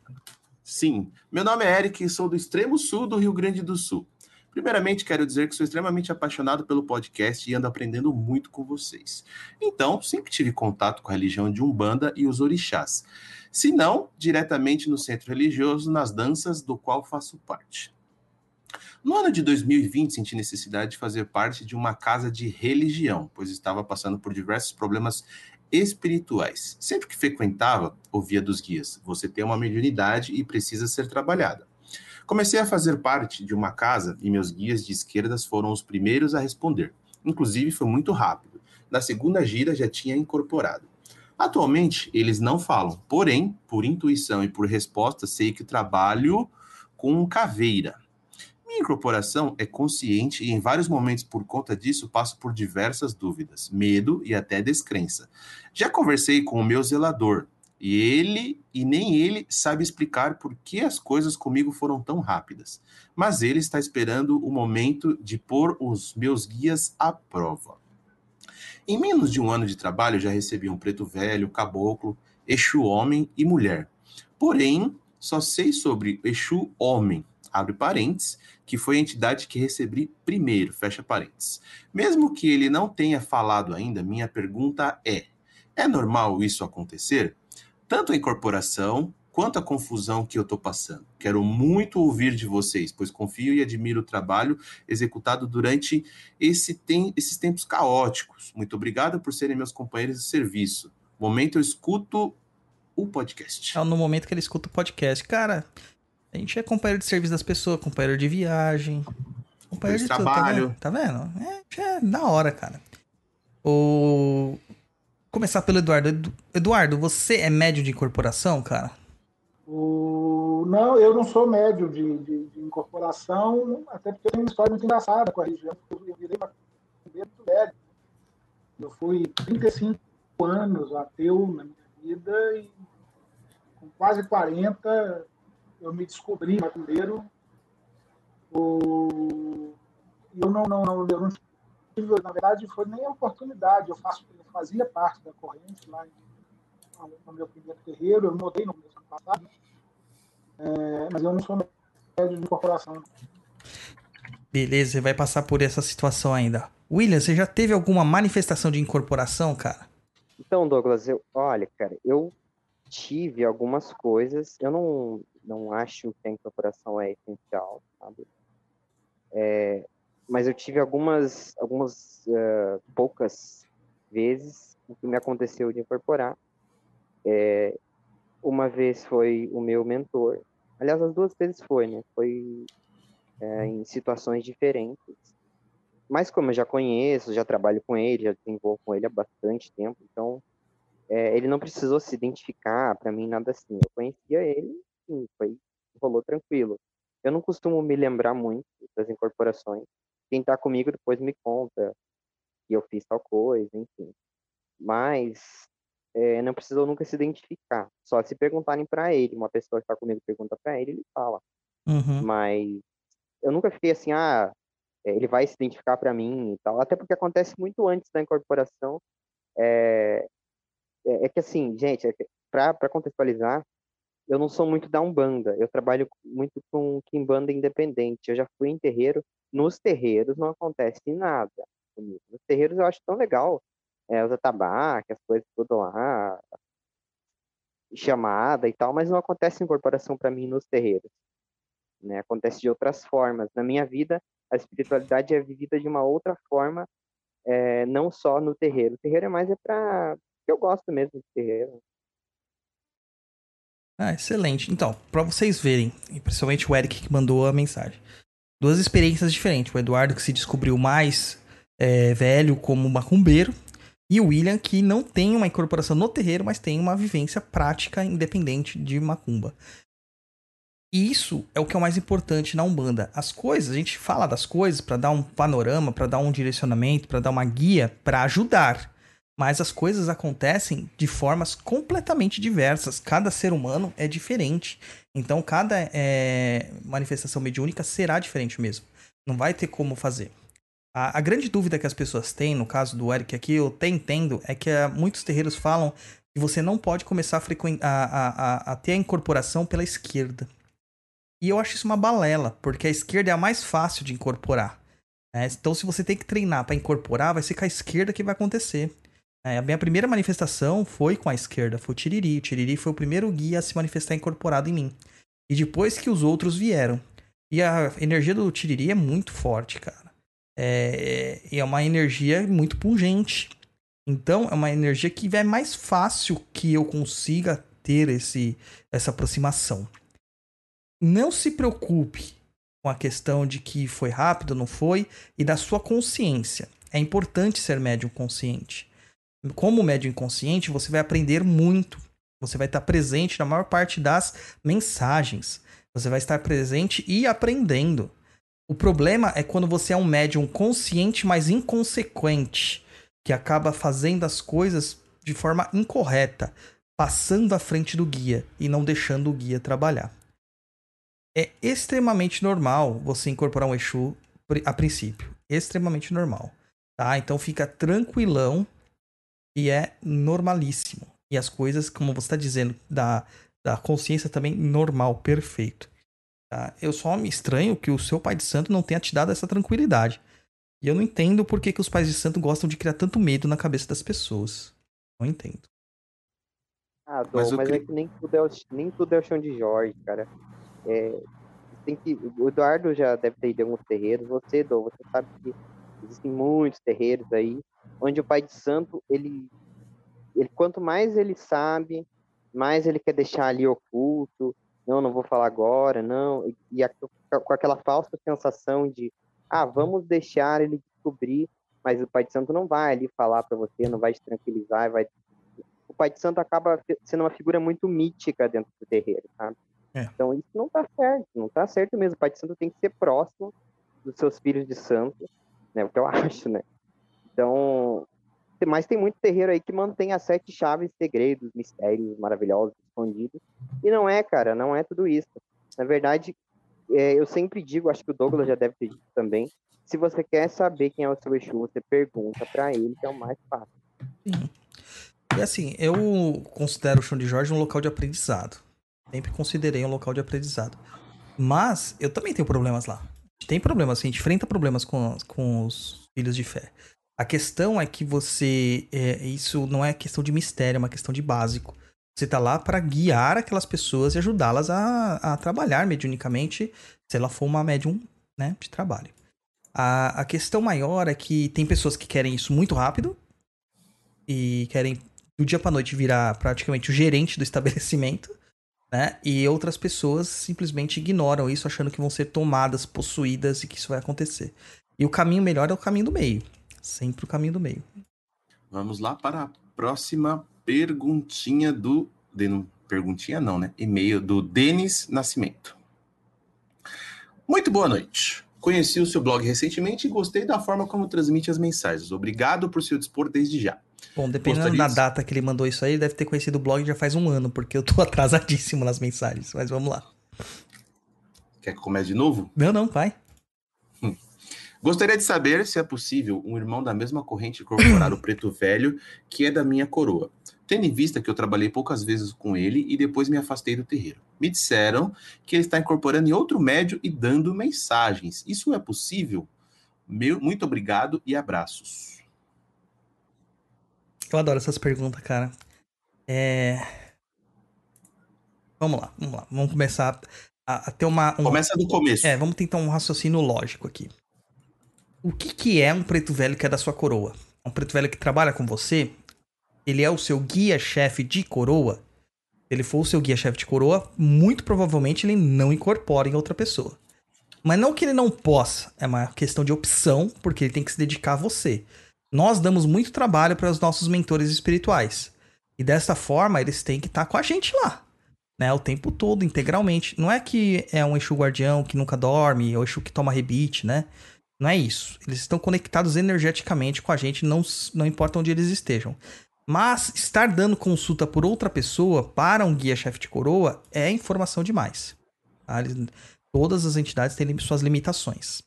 Speaker 2: [LAUGHS]
Speaker 3: Sim, meu nome é Eric e sou do extremo sul do Rio Grande do Sul. Primeiramente, quero dizer que sou extremamente apaixonado pelo podcast e ando aprendendo muito com vocês. Então, sempre tive contato com a religião de Umbanda e os orixás. Se não, diretamente no centro religioso, nas danças do qual faço parte. No ano de 2020, senti necessidade de fazer parte de uma casa de religião, pois estava passando por diversos problemas espirituais. Sempre que frequentava, ouvia dos guias: você tem uma mediunidade e precisa ser trabalhada. Comecei a fazer parte de uma casa e meus guias de esquerdas foram os primeiros a responder. Inclusive, foi muito rápido. Na segunda gira, já tinha incorporado. Atualmente, eles não falam, porém, por intuição e por resposta, sei que trabalho com caveira. Minha incorporação é consciente e, em vários momentos, por conta disso, passo por diversas dúvidas, medo e até descrença. Já conversei com o meu zelador, e ele e nem ele sabe explicar por que as coisas comigo foram tão rápidas. Mas ele está esperando o momento de pôr os meus guias à prova. Em menos de um ano de trabalho, já recebi um preto velho, caboclo, Exu homem e mulher. Porém, só sei sobre Exu homem, abre parênteses, que foi a entidade que recebi primeiro, fecha parênteses. Mesmo que ele não tenha falado ainda, minha pergunta é: é normal isso acontecer? tanto a incorporação quanto a confusão que eu estou passando. Quero muito ouvir de vocês, pois confio e admiro o trabalho executado durante esse tem, esses tempos caóticos. Muito obrigado por serem meus companheiros de serviço. Momento eu escuto o podcast.
Speaker 2: É no momento que ele escuta o podcast. Cara, a gente é companheiro de serviço das pessoas, companheiro de viagem, companheiro de,
Speaker 3: de
Speaker 2: tudo,
Speaker 3: trabalho.
Speaker 2: tá vendo? Tá vendo? É, é da hora, cara. O começar pelo Eduardo. Edu- Eduardo, você é médio de incorporação, cara?
Speaker 6: O... Não, eu não sou médio de, de- de incorporação, até porque eu tenho uma história muito engraçada com a região, eu virei muito velho. Eu fui 35 anos ateu na minha vida e com quase 40 eu me descobri macumbeiro. O... Eu não, não, não, eu não tive, na verdade, foi nem a oportunidade. Eu, faço, eu fazia parte da corrente lá em, no meu primeiro terreiro, eu mudei no ano passado, é, mas eu não sou médio de incorporação.
Speaker 2: Beleza, você vai passar por essa situação ainda. William, você já teve alguma manifestação de incorporação, cara?
Speaker 5: Então, Douglas, eu, olha, cara, eu tive algumas coisas. Eu não, não acho que a incorporação é essencial, sabe? É, mas eu tive algumas, algumas eh, poucas vezes o que me aconteceu de incorporar. É, uma vez foi o meu mentor. Aliás, as duas vezes foi, né? Foi é, em situações diferentes. Mas como eu já conheço, já trabalho com ele, já desenvolvo com ele há bastante tempo, então é, ele não precisou se identificar para mim nada assim. Eu conhecia ele, sim, foi rolou tranquilo. Eu não costumo me lembrar muito das incorporações. Quem está comigo depois me conta que eu fiz tal coisa, enfim. Mas é, não precisou nunca se identificar. Só se perguntarem para ele, uma pessoa que está comigo pergunta para ele, ele fala.
Speaker 2: Uhum.
Speaker 5: Mas eu nunca fiquei assim, ah, é, ele vai se identificar para mim e tal. Até porque acontece muito antes da incorporação. É, é, é que assim, gente, é para contextualizar, eu não sou muito da Umbanda. Eu trabalho muito com Kimbanda independente. Eu já fui em terreiro. Nos terreiros não acontece nada comigo. Nos terreiros eu acho tão legal. É, os atabaques, as coisas tudo lá, chamada e tal, mas não acontece incorporação para mim nos terreiros. Né? Acontece de outras formas. Na minha vida, a espiritualidade é vivida de uma outra forma, é, não só no terreiro. O terreiro é mais é para eu gosto mesmo de terreiro.
Speaker 2: Ah, excelente. Então, pra vocês verem, principalmente o Eric que mandou a mensagem. Duas experiências diferentes. O Eduardo que se descobriu mais é, velho como macumbeiro. E o William que não tem uma incorporação no terreiro, mas tem uma vivência prática independente de macumba. E isso é o que é o mais importante na Umbanda. As coisas, a gente fala das coisas para dar um panorama, para dar um direcionamento, para dar uma guia, para ajudar. Mas as coisas acontecem de formas completamente diversas. Cada ser humano é diferente. Então, cada é, manifestação mediúnica será diferente mesmo. Não vai ter como fazer. A, a, grande dúvida que as pessoas têm, no caso do Eric aqui, eu até entendo, é que uh, muitos terreiros falam que você não pode começar a, a, a, a ter a incorporação pela esquerda. E eu acho isso uma balela, porque a esquerda é a mais fácil de incorporar. É, então, se você tem que treinar para incorporar, vai ser com a esquerda que vai acontecer. É, a minha primeira manifestação foi com a esquerda, foi o Tiriri. O Tiriri foi o primeiro guia a se manifestar incorporado em mim. E depois que os outros vieram. E a energia do Tiriri é muito forte, cara. É, é uma energia muito pungente. Então, é uma energia que é mais fácil que eu consiga ter esse, essa aproximação. Não se preocupe com a questão de que foi rápido, não foi, e da sua consciência. É importante ser médium consciente. como médium inconsciente, você vai aprender muito. Você vai estar presente na maior parte das mensagens. Você vai estar presente e aprendendo. O problema é quando você é um médium consciente, mas inconsequente, que acaba fazendo as coisas de forma incorreta, passando à frente do guia e não deixando o guia trabalhar. É extremamente normal você incorporar um Exu a princípio. Extremamente normal. Tá? Então fica tranquilão e é normalíssimo. E as coisas, como você está dizendo, da, da consciência também normal, perfeito. Tá? Eu só me estranho que o seu pai de santo não tenha te dado essa tranquilidade. E eu não entendo por que, que os pais de santo gostam de criar tanto medo na cabeça das pessoas. Não entendo.
Speaker 5: Ah, Dom, mas, mas é que nem tudo é, o, nem tudo é o chão de Jorge, cara. É, tem que, o Eduardo já deve ter ido em alguns terreiros. Você, Dom, você sabe que existem muitos terreiros aí, onde o pai de santo, ele, ele quanto mais ele sabe, mais ele quer deixar ali oculto, não, não vou falar agora, não, e, a, com aquela falsa sensação de, ah, vamos deixar ele descobrir, mas o pai de santo não vai ali falar para você, não vai te tranquilizar, vai o pai de santo acaba sendo uma figura muito mítica dentro do terreiro, sabe? É. Então isso não tá certo, não tá certo mesmo. O pai de santo tem que ser próximo dos seus filhos de santo, né? O que eu [LAUGHS] acho, né? Então, mas tem muito terreiro aí que mantém as sete chaves, segredos, mistérios maravilhosos, escondidos. E não é, cara, não é tudo isso. Na verdade, é, eu sempre digo, acho que o Douglas já deve ter dito também, se você quer saber quem é o seu Exu, você pergunta para ele, que é o mais fácil.
Speaker 2: Sim. E assim, eu considero o Chão de Jorge um local de aprendizado. Sempre considerei um local de aprendizado. Mas eu também tenho problemas lá. Tem problemas, a gente enfrenta problemas com, com os filhos de fé. A questão é que você. É, isso não é questão de mistério, é uma questão de básico. Você tá lá para guiar aquelas pessoas e ajudá-las a, a trabalhar mediunicamente, se ela for uma médium né, de trabalho. A, a questão maior é que tem pessoas que querem isso muito rápido e querem do dia para noite virar praticamente o gerente do estabelecimento, [LAUGHS] né? E outras pessoas simplesmente ignoram isso, achando que vão ser tomadas, possuídas e que isso vai acontecer. E o caminho melhor é o caminho do meio. Sempre o caminho do meio.
Speaker 3: Vamos lá para a próxima perguntinha do. De, perguntinha não, né? E-mail do Denis Nascimento. Muito boa noite. Conheci o seu blog recentemente e gostei da forma como transmite as mensagens. Obrigado por seu dispor desde já.
Speaker 2: Bom, dependendo Gostaria... da data que ele mandou isso aí, ele deve ter conhecido o blog já faz um ano, porque eu tô [LAUGHS] atrasadíssimo nas mensagens. Mas vamos lá.
Speaker 3: Quer que comece de novo?
Speaker 2: Não, não, vai.
Speaker 3: Gostaria de saber se é possível um irmão da mesma corrente incorporar o [CLEARS THROAT] preto velho, que é da minha coroa. Tendo em vista que eu trabalhei poucas vezes com ele e depois me afastei do terreiro. Me disseram que ele está incorporando em outro médio e dando mensagens. Isso é possível? Meu, muito obrigado e abraços.
Speaker 2: Eu adoro essas perguntas, cara. É... Vamos lá, vamos lá. Vamos começar a, a ter uma. Um...
Speaker 3: Começa do começo.
Speaker 2: É, vamos tentar um raciocínio lógico aqui. O que, que é um preto velho que é da sua coroa? Um preto velho que trabalha com você? Ele é o seu guia-chefe de coroa? Se ele for o seu guia-chefe de coroa, muito provavelmente ele não incorpora em outra pessoa. Mas não que ele não possa, é uma questão de opção, porque ele tem que se dedicar a você. Nós damos muito trabalho para os nossos mentores espirituais. E dessa forma, eles têm que estar tá com a gente lá. Né, o tempo todo, integralmente. Não é que é um Exu guardião que nunca dorme, ou Exu que toma rebite, né? Não é isso. Eles estão conectados energeticamente com a gente, não, não importa onde eles estejam. Mas estar dando consulta por outra pessoa para um guia-chefe de coroa é informação demais. Tá? Eles, todas as entidades têm suas limitações.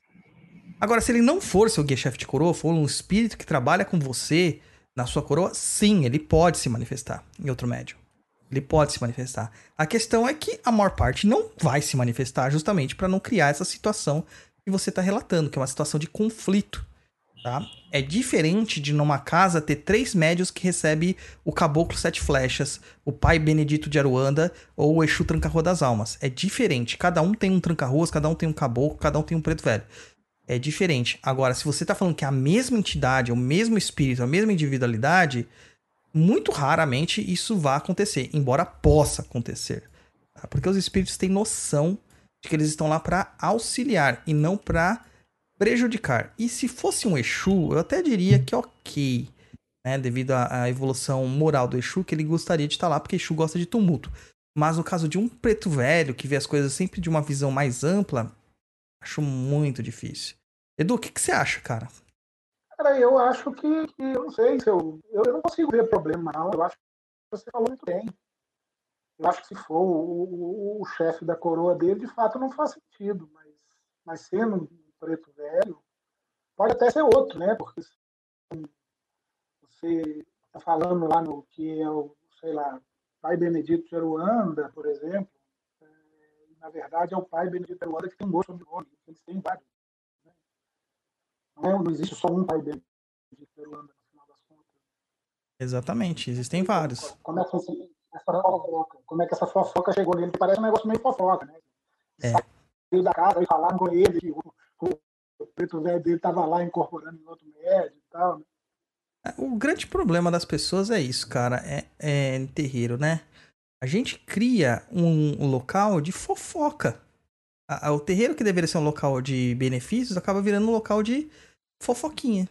Speaker 2: Agora, se ele não for seu guia-chefe de coroa, for um espírito que trabalha com você na sua coroa, sim, ele pode se manifestar em outro médium. Ele pode se manifestar. A questão é que a maior parte não vai se manifestar justamente para não criar essa situação que você está relatando, que é uma situação de conflito. Tá? É diferente de numa casa ter três médios que recebe o caboclo sete flechas, o pai Benedito de Aruanda ou o Exu Tranca-Rua das Almas. É diferente. Cada um tem um tranca-ruas, cada um tem um caboclo, cada um tem um preto velho. É diferente. Agora, se você está falando que é a mesma entidade, é o mesmo espírito, a mesma individualidade, muito raramente isso vai acontecer, embora possa acontecer. Tá? Porque os espíritos têm noção de que eles estão lá para auxiliar e não para prejudicar. E se fosse um Exu, eu até diria que ok. né? Devido à, evolução moral do Exu, que ele gostaria de estar lá, porque Exu gosta de tumulto. Mas no caso de um preto velho, que vê as coisas sempre de uma visão mais ampla, acho muito difícil. Edu, o que, que você acha, cara?
Speaker 6: Cara, eu acho que, que eu não sei se eu, eu não consigo ver problema, não. Eu acho que você falou muito bem. Eu acho que se for o, o, o chefe da coroa dele, de fato não faz sentido. Mas, mas sendo um preto velho, pode até ser outro, né? Porque você está falando lá no que é o, sei lá, pai Benedito de Aruanda, por exemplo. É, na verdade, é o pai Benedito de Aruanda que tem dois sobrenomes, eles têm vários. Né? Não, é, não existe só um pai Benedito de Aruanda, no final das contas.
Speaker 2: Exatamente, existem vários.
Speaker 6: Como é que essa fofoca, como é que essa fofoca chegou nele? Parece um negócio meio fofoca, né?
Speaker 2: É.
Speaker 6: Saiu da casa e falaram com ele que o, o preto velho dele estava lá incorporando em outro médio e tal. Né?
Speaker 2: O grande problema das pessoas é isso, cara. É, é em terreiro, né? A gente cria um, um local de fofoca. A- a- o terreiro que deveria ser um local de benefícios acaba virando um local de fofoquinha,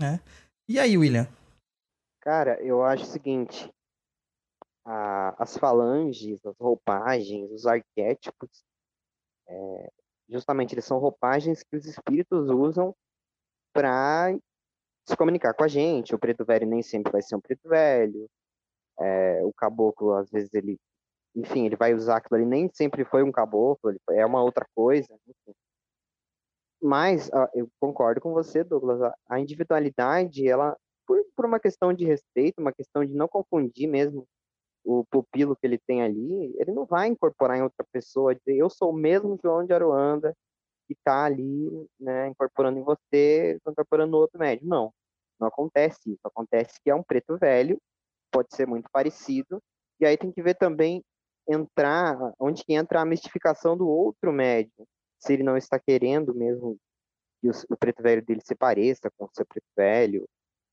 Speaker 2: né? E aí, William?
Speaker 5: Cara, eu acho o seguinte: a- as falanges, as roupagens, os arquétipos, é, justamente eles são roupagens que os espíritos usam para se comunicar com a gente. O preto velho nem sempre vai ser um preto velho. é, o caboclo, às vezes, ele. Enfim, ele vai usar aquilo ali, nem sempre foi um caboclo, ele é uma outra coisa. enfim. Mas ah, eu concordo com você, Douglas. a- individualidade, ela por, por uma questão de respeito, uma questão de não confundir mesmo o pupilo que ele tem ali, ele não vai incorporar em outra pessoa, dizer eu sou o mesmo João de Aruanda que está ali, né, incorporando em você, incorporando no outro médio. Não, não acontece isso. Acontece que é um preto velho, pode ser muito parecido, e aí tem que ver também entrar, onde que entra a mistificação do outro médio, se ele não está querendo mesmo que o, o preto velho dele se pareça com o seu preto velho,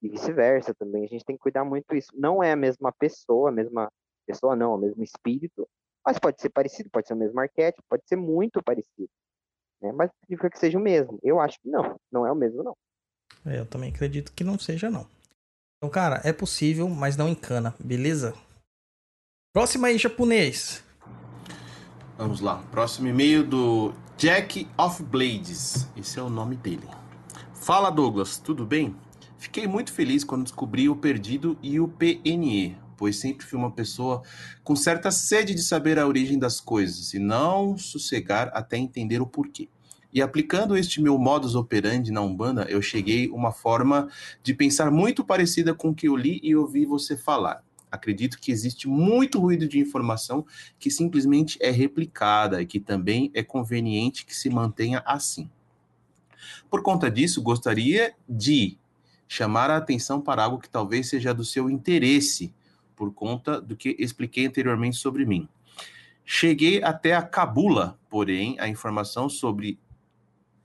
Speaker 5: e vice-versa também. A gente tem que cuidar muito disso. Não é a mesma pessoa, a mesma pessoa não, o mesmo espírito, mas pode ser parecido, pode ser o mesmo arquétipo, pode ser muito parecido. Né? Mas significa que seja o mesmo. Eu acho que não, não é o mesmo não.
Speaker 2: É, Eu também acredito que não seja, não. Então, cara, é possível, mas não encana, beleza? Próxima aí, japonês.
Speaker 3: Vamos lá. Próximo e-mail do Jack of Blades. Esse é o nome dele. Fala Douglas, tudo bem? Fiquei muito feliz quando descobri o Perdido e o PNE, pois sempre fui uma pessoa com certa sede de saber a origem das coisas e não sossegar até entender o porquê. E aplicando este meu modus operandi na Umbanda, eu cheguei uma forma de pensar muito parecida com o que eu li e ouvi você falar. Acredito que existe muito ruído de informação que simplesmente é replicada e que também é conveniente que se mantenha assim. Por conta disso, gostaria de chamar a atenção para algo que talvez seja do seu interesse, por conta do que expliquei anteriormente sobre mim. Cheguei até a cabula, porém, a informação sobre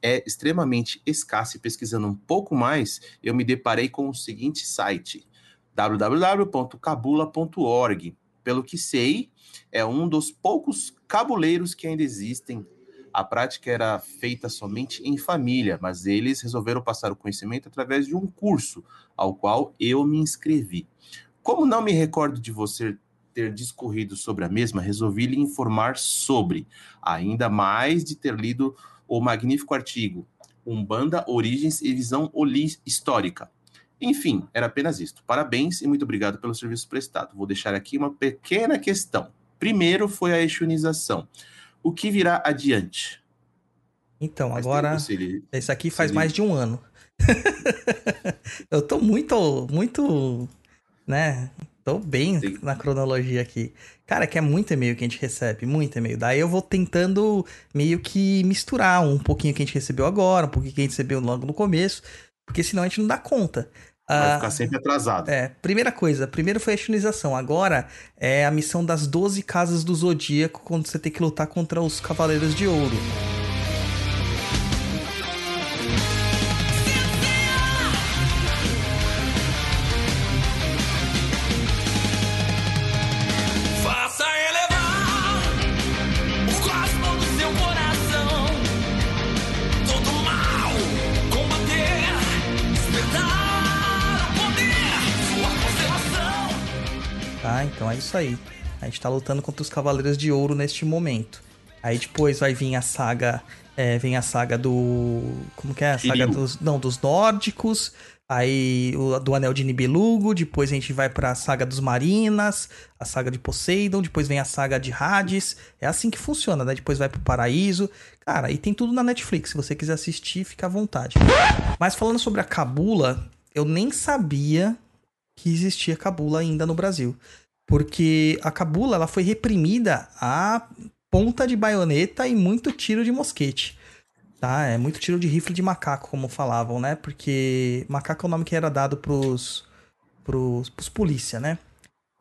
Speaker 3: é extremamente escassa e pesquisando um pouco mais, eu me deparei com o seguinte site: www.cabula.org. Pelo que sei, é um dos poucos cabuleiros que ainda existem. A prática era feita somente em família, mas eles resolveram passar o conhecimento através de um curso, ao qual eu me inscrevi. Como não me recordo de você ter discorrido sobre a mesma, resolvi lhe informar sobre, ainda mais de ter lido o magnífico artigo Umbanda, Origens e Visão Histórica. Enfim, era apenas isto. Parabéns e muito obrigado pelo serviço prestado. Vou deixar aqui uma pequena questão. Primeiro foi a exunização. O que virá adiante?
Speaker 2: Então,
Speaker 3: Faz
Speaker 2: agora.
Speaker 3: ele-
Speaker 2: Esse aqui faz
Speaker 3: ele-
Speaker 2: mais de um ano. [LAUGHS] eu tô muito, muito, né? Tô bem
Speaker 3: Sim.
Speaker 2: na cronologia aqui. Cara, que é muito e-mail que a gente recebe, muito e-mail. Daí eu vou tentando meio que misturar um pouquinho que a gente recebeu agora, um pouquinho que a gente recebeu logo no começo, porque senão a gente não dá conta.
Speaker 3: Vai
Speaker 2: Ah,
Speaker 3: ficar sempre atrasado.
Speaker 2: é, primeira coisa, primeiro foi a estilização. Agora é a missão das 12 casas do Zodíaco, quando você tem que lutar contra os Cavaleiros de Ouro. Isso aí. A gente tá lutando contra os Cavaleiros de Ouro neste momento. Aí depois vai vir a saga. é, vem a saga do. Como que é? A saga dos. Não, dos nórdicos. Aí o do Anel de Nibelungo. Depois a gente vai pra saga dos Marinas. A saga de Poseidon. Depois vem a saga de Hades. É assim que funciona, né? Depois vai pro Paraíso. Cara, aí tem tudo na Netflix. Se você quiser assistir, fica à vontade. Mas falando sobre a Cabula, eu nem sabia que existia Cabula ainda no Brasil. Porque a Cabula ela foi reprimida a ponta de baioneta e muito tiro de mosquete. Tá? É muito tiro de rifle de macaco, como falavam, né? Porque macaco é o nome que era dado pros, pros, pros polícia, né?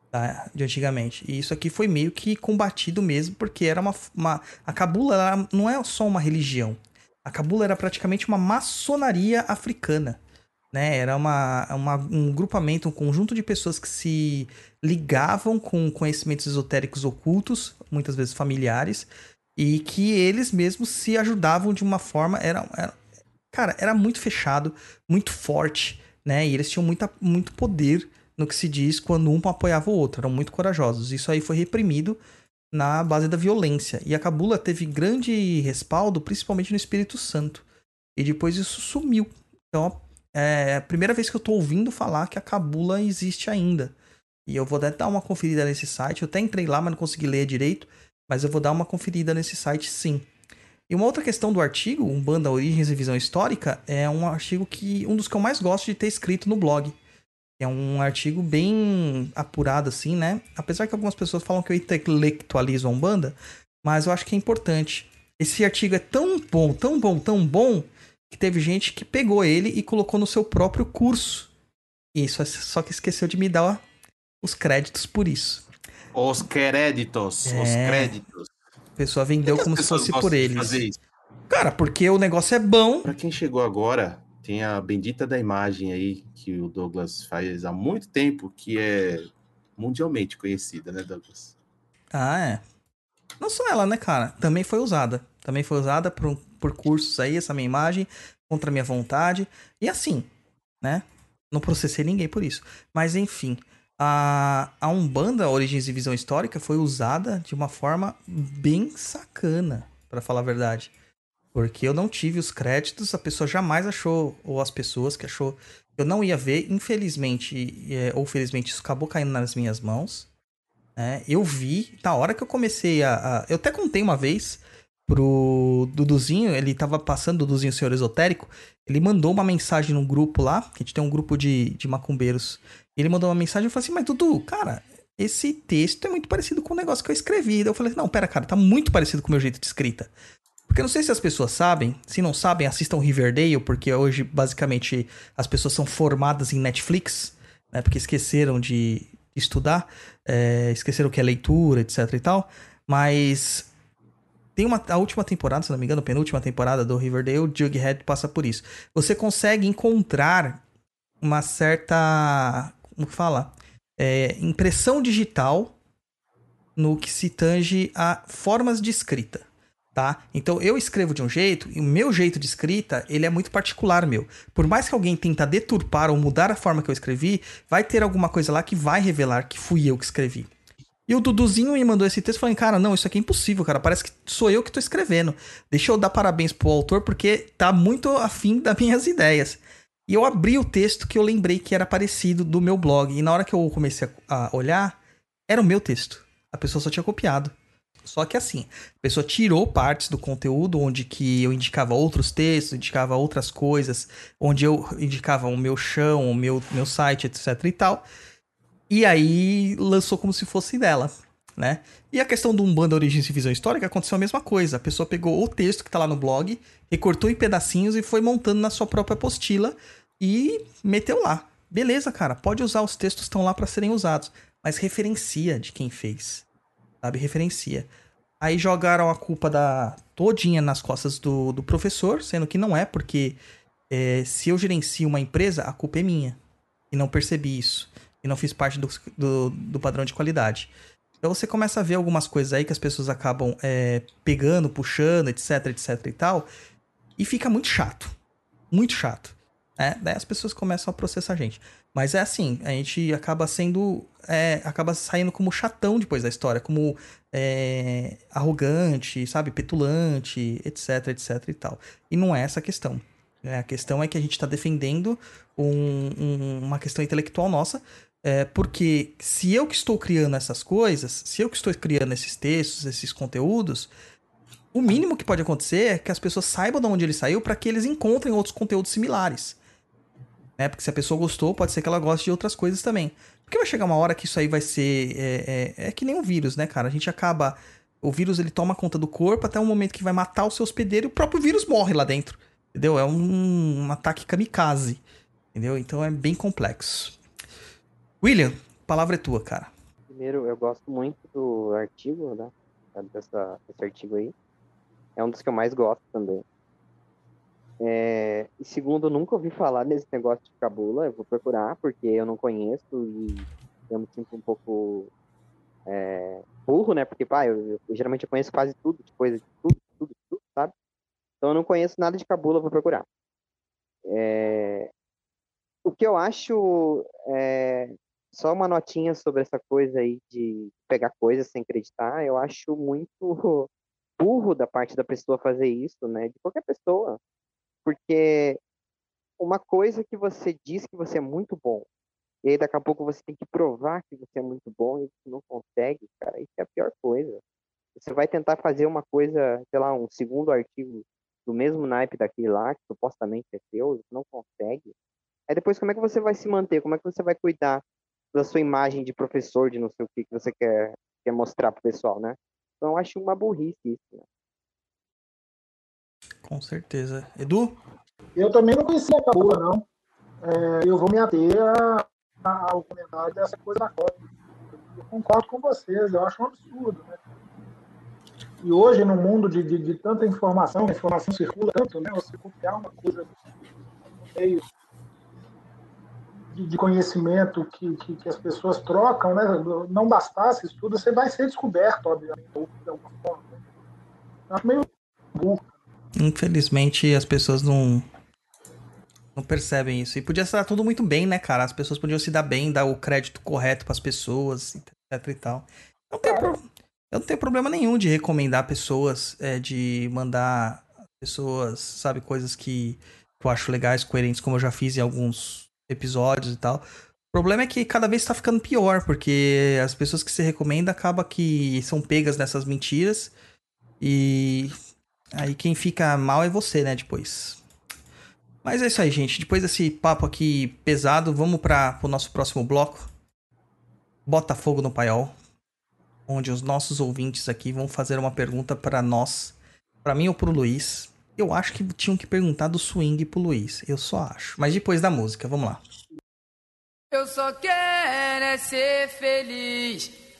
Speaker 2: Tá? De antigamente. E isso aqui foi meio que combatido mesmo, porque era uma. uma... A Cabula não é só uma religião. A Cabula era praticamente uma maçonaria africana. Né? Era uma, uma- um grupamento, um conjunto de pessoas que se ligavam com conhecimentos esotéricos ocultos, muitas vezes familiares, e que eles mesmos se ajudavam de uma forma. Era, era- cara, era muito fechado, muito forte, né? E eles tinham muita, muito poder no que se diz quando um apoiava o outro, eram muito corajosos. Isso aí foi reprimido na base da violência. E a Cabula teve grande respaldo, principalmente no Espírito Santo. E depois isso sumiu. Então, é a primeira vez que eu tô ouvindo falar que a Cabula existe ainda. E eu vou dar uma conferida nesse site. Eu até entrei lá, mas não consegui ler direito. Mas eu vou dar uma conferida nesse site sim. E uma outra questão do artigo, um Banda Origens e Visão Histórica, é um artigo que. um dos que eu mais gosto de ter escrito no blog. É um artigo bem apurado, assim, né? Apesar que algumas pessoas falam que eu intelectualizo a Umbanda, mas eu acho que é importante. Esse artigo é tão bom, tão bom, tão bom, que teve gente que pegou ele e colocou no seu próprio curso. Isso, só que esqueceu de me dar os créditos por isso.
Speaker 3: Os créditos, os
Speaker 2: É.
Speaker 3: créditos.
Speaker 2: A pessoa vendeu como se fosse por eles. Cara, porque o negócio é bom.
Speaker 3: Pra quem chegou agora, tem a bendita da imagem aí que o Douglas faz há muito tempo, que é mundialmente conhecida, né, Douglas?
Speaker 2: Ah, é. Não só ela, né, cara? Também foi usada. Também foi usada por, por cursos aí, essa minha imagem, contra a minha vontade. E assim, né? Não processei ninguém por isso. Mas enfim, a, a Umbanda Origens e Visão Histórica foi usada de uma forma bem sacana, pra falar a verdade. Porque eu não tive os créditos, a pessoa jamais achou, ou as pessoas que achou, eu não ia ver, infelizmente, é, ou felizmente, isso acabou caindo nas minhas mãos. né? eu vi, na hora que eu comecei a, a- Eu até contei uma vez pro Duduzinho, ele tava passando, Duduzinho Senhor Esotérico, ele mandou uma mensagem num grupo lá, que a gente tem um grupo de, de macumbeiros. Ele mandou uma mensagem e falou assim: Mas Dudu, cara, esse texto é muito parecido com o negócio que eu escrevi. Daí eu falei: Não, pera, cara, tá muito parecido com o meu jeito de escrita. Porque eu não sei se as pessoas sabem, se não sabem, assistam Riverdale, porque hoje, basicamente, as pessoas são formadas em Netflix, né? Porque esqueceram de estudar, é, esqueceram o que é leitura, etc e tal. Mas tem uma, a última temporada, se não me engano, a penúltima temporada do Riverdale, Jughead passa por isso. Você consegue encontrar uma certa, como que fala? É, impressão digital no que se tange a formas de escrita, tá? Então eu escrevo de um jeito e o meu jeito de escrita, ele é muito particular meu. Por mais que alguém tenta deturpar ou mudar a forma que eu escrevi, vai ter alguma coisa lá que vai revelar que fui eu que escrevi. E o Duduzinho me mandou esse texto falando, cara, não, isso aqui é impossível, cara. Parece que sou eu que tô escrevendo. Deixa eu dar parabéns pro autor, porque tá muito afim das minhas ideias. E eu abri o texto que eu lembrei que era parecido do meu blog. E na hora que eu comecei a olhar, era o meu texto. A pessoa só tinha copiado. Só que assim, a pessoa tirou partes do conteúdo onde que eu indicava outros textos, indicava outras coisas, onde eu indicava o meu chão, o meu, meu site, etc e tal. E aí lançou como se fosse dela, né? E a questão do Umbanda Origens e Visão Histórica aconteceu a mesma coisa. A pessoa pegou o texto que tá lá no blog, recortou em pedacinhos e foi montando na sua própria apostila e meteu lá. Beleza, cara, pode usar, os textos estão lá para serem usados, mas referencia de quem fez. Sabe? Referencia. Aí jogaram a culpa da todinha nas costas do, do professor, sendo que não é, porque é, se eu gerencio uma empresa, a culpa é minha. E não percebi isso. E não fiz parte do, do, do padrão de qualidade. Então você começa a ver algumas coisas aí que as pessoas acabam é, pegando, puxando, etc, etc e tal. E fica muito chato. Muito chato. Né? Daí as pessoas começam a processar a gente. Mas é assim, a gente acaba sendo. é, acaba saindo como chatão depois da história, como é, arrogante, sabe, petulante, etc, etc e tal. E não é essa a questão. né? a questão é que a gente está defendendo um- um- uma questão intelectual nossa, é, porque se eu que estou criando essas coisas, se eu que estou criando esses textos, esses conteúdos, o mínimo que pode acontecer é que as pessoas saibam de onde ele saiu para que eles encontrem outros conteúdos similares. Né? Porque se a pessoa gostou, pode ser que ela goste de outras coisas também. Porque vai chegar uma hora que isso aí vai ser. É, é- é que nem um vírus, né, cara? A gente acaba. O vírus ele toma conta do corpo até um momento que vai matar o seu hospedeiro e o próprio vírus morre lá dentro. Entendeu? É um, um ataque kamikaze. Entendeu? Então é bem complexo. William, a palavra é tua, cara.
Speaker 5: Primeiro, eu gosto muito do artigo, né? Dessa, desse artigo aí. É um dos que eu mais gosto também. É, e segundo, eu nunca ouvi falar nesse negócio de cabula. Eu vou procurar, porque eu não conheço e eu me sinto um pouco é, burro, né? Porque, pá, eu, eu geralmente eu conheço quase tudo, de coisa de tudo, tudo, tudo, sabe? Então eu não conheço nada de cabula, eu vou procurar. É, o que eu acho é, só uma notinha sobre essa coisa aí de pegar coisas sem acreditar, eu acho muito [LAUGHS] burro da parte da pessoa fazer isso, né? De qualquer pessoa. Porque uma coisa que você diz que você é muito bom, e aí daqui a pouco você tem que provar que você é muito bom e você não consegue, cara, isso é a pior coisa. Você vai tentar fazer uma coisa, sei lá, um segundo artigo do mesmo naipe daquele lá, que supostamente é seu, você não consegue. Aí depois como é que você vai se manter? Como é que você vai cuidar da sua imagem de professor, de não sei o que que você quer, quer mostrar pro pessoal, né? Então eu acho uma burrice isso, né?
Speaker 2: Com certeza. Edu?
Speaker 6: Eu também não conhecia a cabula, não. É, eu vou me ater ao comentário dessa coisa da Copa. Eu concordo com vocês, eu acho um absurdo. Né? E hoje, no mundo de, de- de tanta informação, a informação circula tanto, né? você copiar uma coisa no meio de, conhecimento que, que, que as pessoas trocam, né? não bastasse isso tudo, você vai ser descoberto, obviamente, de alguma forma. né? Eu acho meio burro.
Speaker 2: Infelizmente as pessoas não não percebem isso. E podia estar tudo muito bem, né, cara? As pessoas podiam se dar bem, dar o crédito correto pras pessoas, etc e tal. Eu não tenho, pro- eu não tenho problema nenhum de recomendar pessoas, é, de mandar pessoas, sabe, coisas que eu acho legais, coerentes, como eu já fiz em alguns episódios e tal. O problema é que cada vez tá ficando pior, porque as pessoas que se recomenda acaba que são pegas nessas mentiras e Aí quem fica mal é você, né, depois. Mas é isso aí, gente. Depois desse papo aqui pesado, vamos para o nosso próximo bloco. Botafogo no Paiol. Onde os nossos ouvintes aqui vão fazer uma pergunta para nós. para mim ou pro Luiz. Eu acho que tinham que perguntar do swing pro Luiz. Eu só acho. Mas depois da música, vamos lá.
Speaker 1: Eu só quero é ser feliz,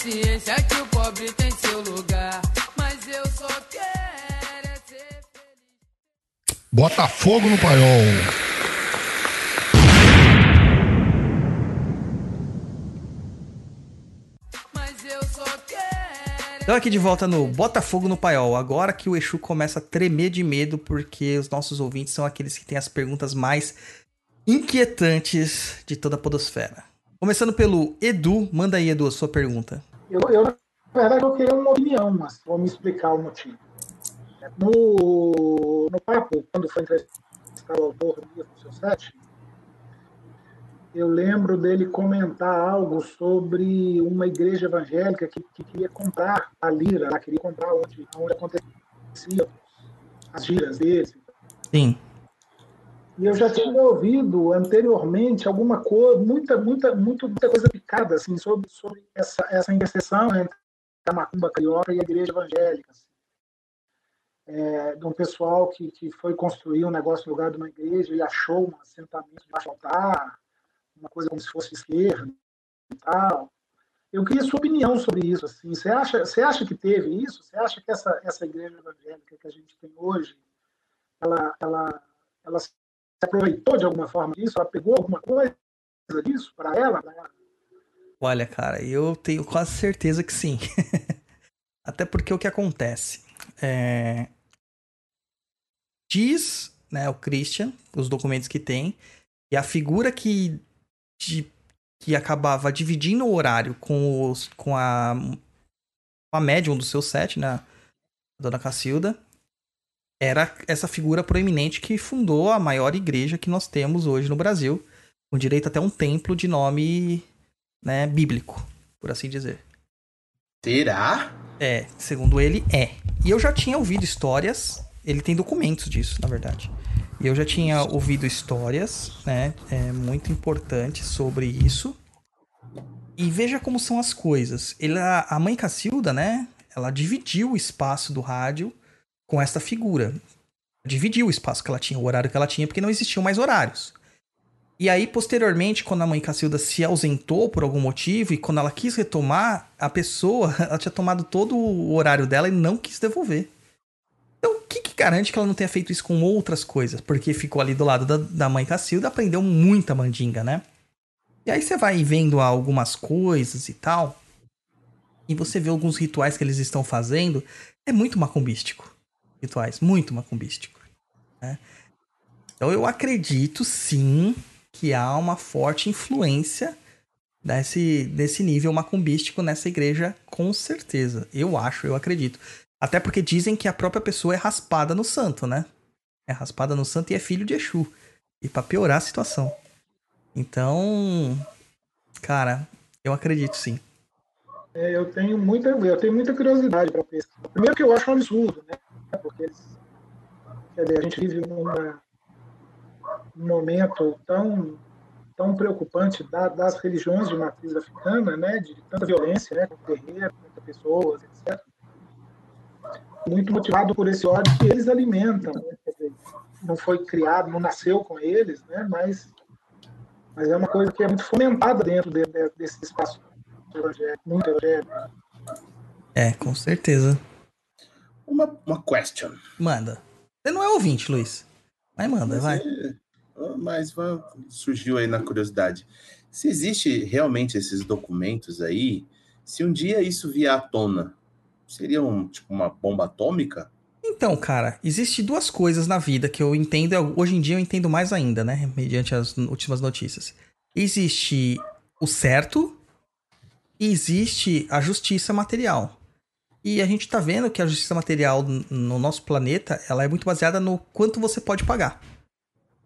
Speaker 1: consciência que o pobre tem seu lugar. Mas eu só quero é ser
Speaker 4: Bota fogo no paiol.
Speaker 1: mas eu só quero.
Speaker 2: Então aqui de volta no Botafogo no Paiol. Agora que o Exu começa a tremer de medo, porque os nossos ouvintes são aqueles que têm as perguntas mais inquietantes de toda a podosfera. Começando pelo Edu. Manda aí, Edu, a sua pergunta.
Speaker 6: Eu, eu, na verdade, eu queria uma opinião, mas vou me explicar o motivo. No, no papo, quando foi entrevistado o autor do seu set, eu lembro dele comentar algo sobre uma igreja evangélica que, que queria comprar a lira, ela queria comprar onde, onde aconteciam as giras deles.
Speaker 2: Sim.
Speaker 6: E eu já tinha ouvido anteriormente alguma coisa, muita, muita, muito, muita coisa picada assim, sobre, sobre essa, essa interseção entre a macumba carioca e a igreja evangélica. assim. É, de um pessoal que, que foi construir um negócio no lugar de uma igreja e achou um assentamento de altar, uma coisa como se fosse esquerda e tal. Eu queria sua opinião sobre isso. Assim. Você, acha, você acha que teve isso? Você acha que essa, essa igreja evangélica que a gente tem hoje, ela, ela, ela se aproveitou de alguma forma disso? Ela pegou alguma coisa disso para ela, ela?
Speaker 2: Olha, cara, eu tenho quase certeza que sim. [LAUGHS] Até porque o que acontece? É... Diz né, o Christian, os documentos que tem, e a figura que, de, que acabava dividindo o horário com, os, com a, a médium do seu set, né, a dona Cacilda, era essa figura proeminente que fundou a maior igreja que nós temos hoje no Brasil, com direito até um templo de nome né, bíblico, por assim dizer.
Speaker 3: Será?
Speaker 2: É, segundo ele, é. E eu já tinha ouvido histórias, ele tem documentos disso, na verdade. E eu já tinha ouvido histórias, né, é, muito importantes sobre isso. E veja como são as coisas. Ele, a mãe Cacilda, né, ela dividiu o espaço do rádio com essa figura. Dividiu o espaço que ela tinha, o horário que ela tinha, porque não existiam mais horários. E aí, posteriormente, quando a mãe Cacilda se ausentou por algum motivo e quando ela quis retomar, a pessoa [LAUGHS] ela tinha tomado todo o horário dela e não quis devolver. Então, o que, que garante que ela não tenha feito isso com outras coisas? Porque ficou ali do lado da, da mãe Cacilda, aprendeu muita mandinga, né? E aí você vai vendo algumas coisas e tal, e você vê alguns rituais que eles estão fazendo, é muito macumbístico. Rituais, muito macumbístico. Né? Então eu acredito sim que há uma forte influência desse, desse nível macumbístico nessa igreja, com certeza. Eu acho, eu acredito. Até porque dizem que a própria pessoa é raspada no santo, né? É raspada no santo e é filho de Exu. E para piorar a situação. Então, cara, eu acredito sim.
Speaker 6: É, eu tenho muita, eu tenho muita curiosidade para pesquisar. Primeiro que eu acho um absurdo, né? Porque eles, dizer, a gente vive numa um momento tão tão preocupante da, das religiões de matriz africana, né, de tanta violência, né, com terreiro, com pessoas, etc. Muito motivado por esse ódio que eles alimentam. Né, dizer, não foi criado, não nasceu com eles, né, mas, mas é uma coisa que é muito fomentada dentro de, de, desse espaço evangélico, muito evangélico.
Speaker 2: É, com certeza.
Speaker 3: Uma, uma question.
Speaker 2: Manda. Você não é ouvinte, Luiz. Mas manda, mas vai. É
Speaker 3: mas surgiu aí na curiosidade. Se existe realmente esses documentos aí, se um dia isso vier à tona, seria um, tipo uma bomba atômica?
Speaker 2: Então, cara, existe duas coisas na vida que eu entendo, hoje em dia eu entendo mais ainda, né, mediante as últimas notícias. Existe o certo e existe a justiça material. E a gente tá vendo que a justiça material no nosso planeta, ela é muito baseada no quanto você pode pagar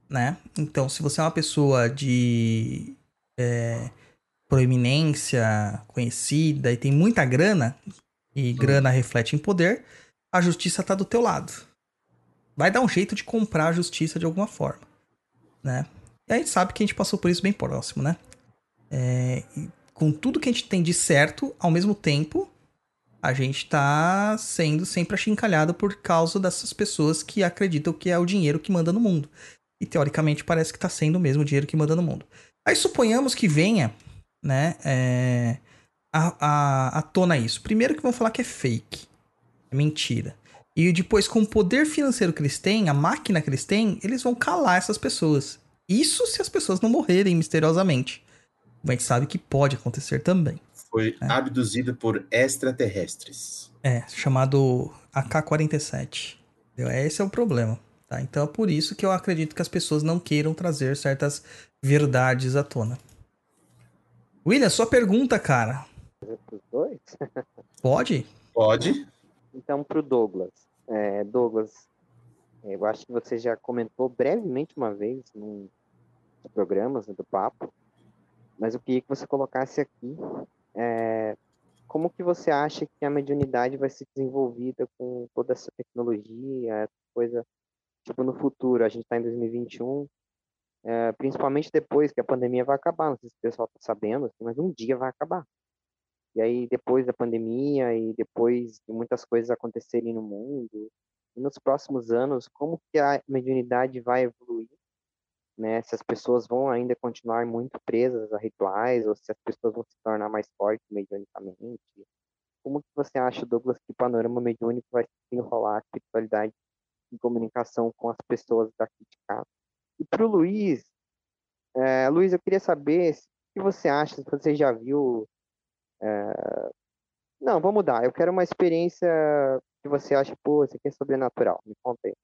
Speaker 2: né? Então, se você é uma pessoa de é, proeminência, conhecida e tem muita grana, e grana reflete em poder, a justiça tá do teu lado. Vai dar um jeito de comprar a justiça de alguma forma, né? E a gente sabe que a gente passou por isso bem próximo, né? É, com tudo que a gente tem de certo, ao mesmo tempo, a gente tá sendo sempre achincalhado por causa dessas pessoas que acreditam que é o dinheiro que manda no mundo. E teoricamente parece que está sendo o mesmo dinheiro que manda no mundo. Aí suponhamos que venha, né, é, a, a, tona isso. Primeiro que vão falar que é fake, é mentira. E depois, com o poder financeiro que eles têm, a máquina que eles têm, eles vão calar essas pessoas. Isso se as pessoas não morrerem misteriosamente. A gente sabe que pode acontecer também.
Speaker 3: Foi abduzido por extraterrestres.
Speaker 2: É, chamado AK-47. Esse é o problema. Tá? Então é por isso que eu acredito que as pessoas não queiram trazer certas verdades à tona. William, sua pergunta, cara.
Speaker 5: Os dois? [LAUGHS]
Speaker 2: Pode?
Speaker 3: Pode.
Speaker 5: Então, para o Douglas. É, Douglas, eu acho que você já comentou brevemente uma vez num dos programas né, do papo, mas eu queria que você colocasse aqui é, como que você acha que a mediunidade vai ser desenvolvida com toda essa tecnologia, coisa tipo, no futuro, a gente está em 2021, é, principalmente depois que a pandemia vai acabar, não sei se o pessoal está sabendo, assim, mas um dia vai acabar. E aí, depois da pandemia e depois de muitas coisas acontecerem no mundo, nos próximos anos, como que a mediunidade vai evoluir né? Se as pessoas vão ainda continuar muito presas a rituais ou se as pessoas vão se tornar mais fortes mediunicamente. Como que você acha, Douglas, que o panorama mediúnico vai se enrolar a espiritualidade em comunicação com as pessoas daqui de? E para o Luiz, é, Luiz, eu queria saber o que você acha, se você já viu. é, Não, vamos mudar. Eu quero uma experiência que você acha, pô, isso aqui é sobrenatural. Me conta aí.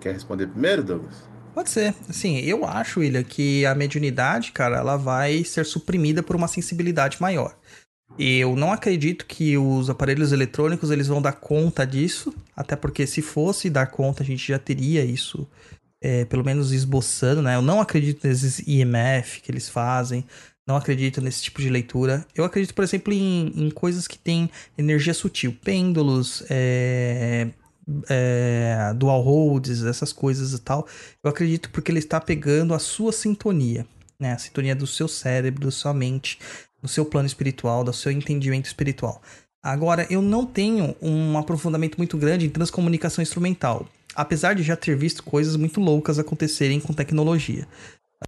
Speaker 3: Quer responder primeiro, Douglas?
Speaker 2: Pode ser. Assim, eu acho, William, que a mediunidade, cara, ela vai ser suprimida por uma sensibilidade maior. Eu não acredito que os aparelhos eletrônicos eles vão dar conta disso, até porque se fosse dar conta, a gente já teria isso, é, pelo menos esboçando, né? Eu não acredito nesses IMF que eles fazem, não acredito nesse tipo de leitura. Eu acredito, por exemplo, em, em coisas que têm energia sutil, pêndulos, é, é, dual holds, essas coisas e tal. Eu acredito porque ele está pegando a sua sintonia, né? A sintonia do seu cérebro, da sua mente, do seu plano espiritual, do seu entendimento espiritual. Agora, eu não tenho um aprofundamento muito grande em transcomunicação instrumental, apesar de já ter visto coisas muito loucas acontecerem com tecnologia.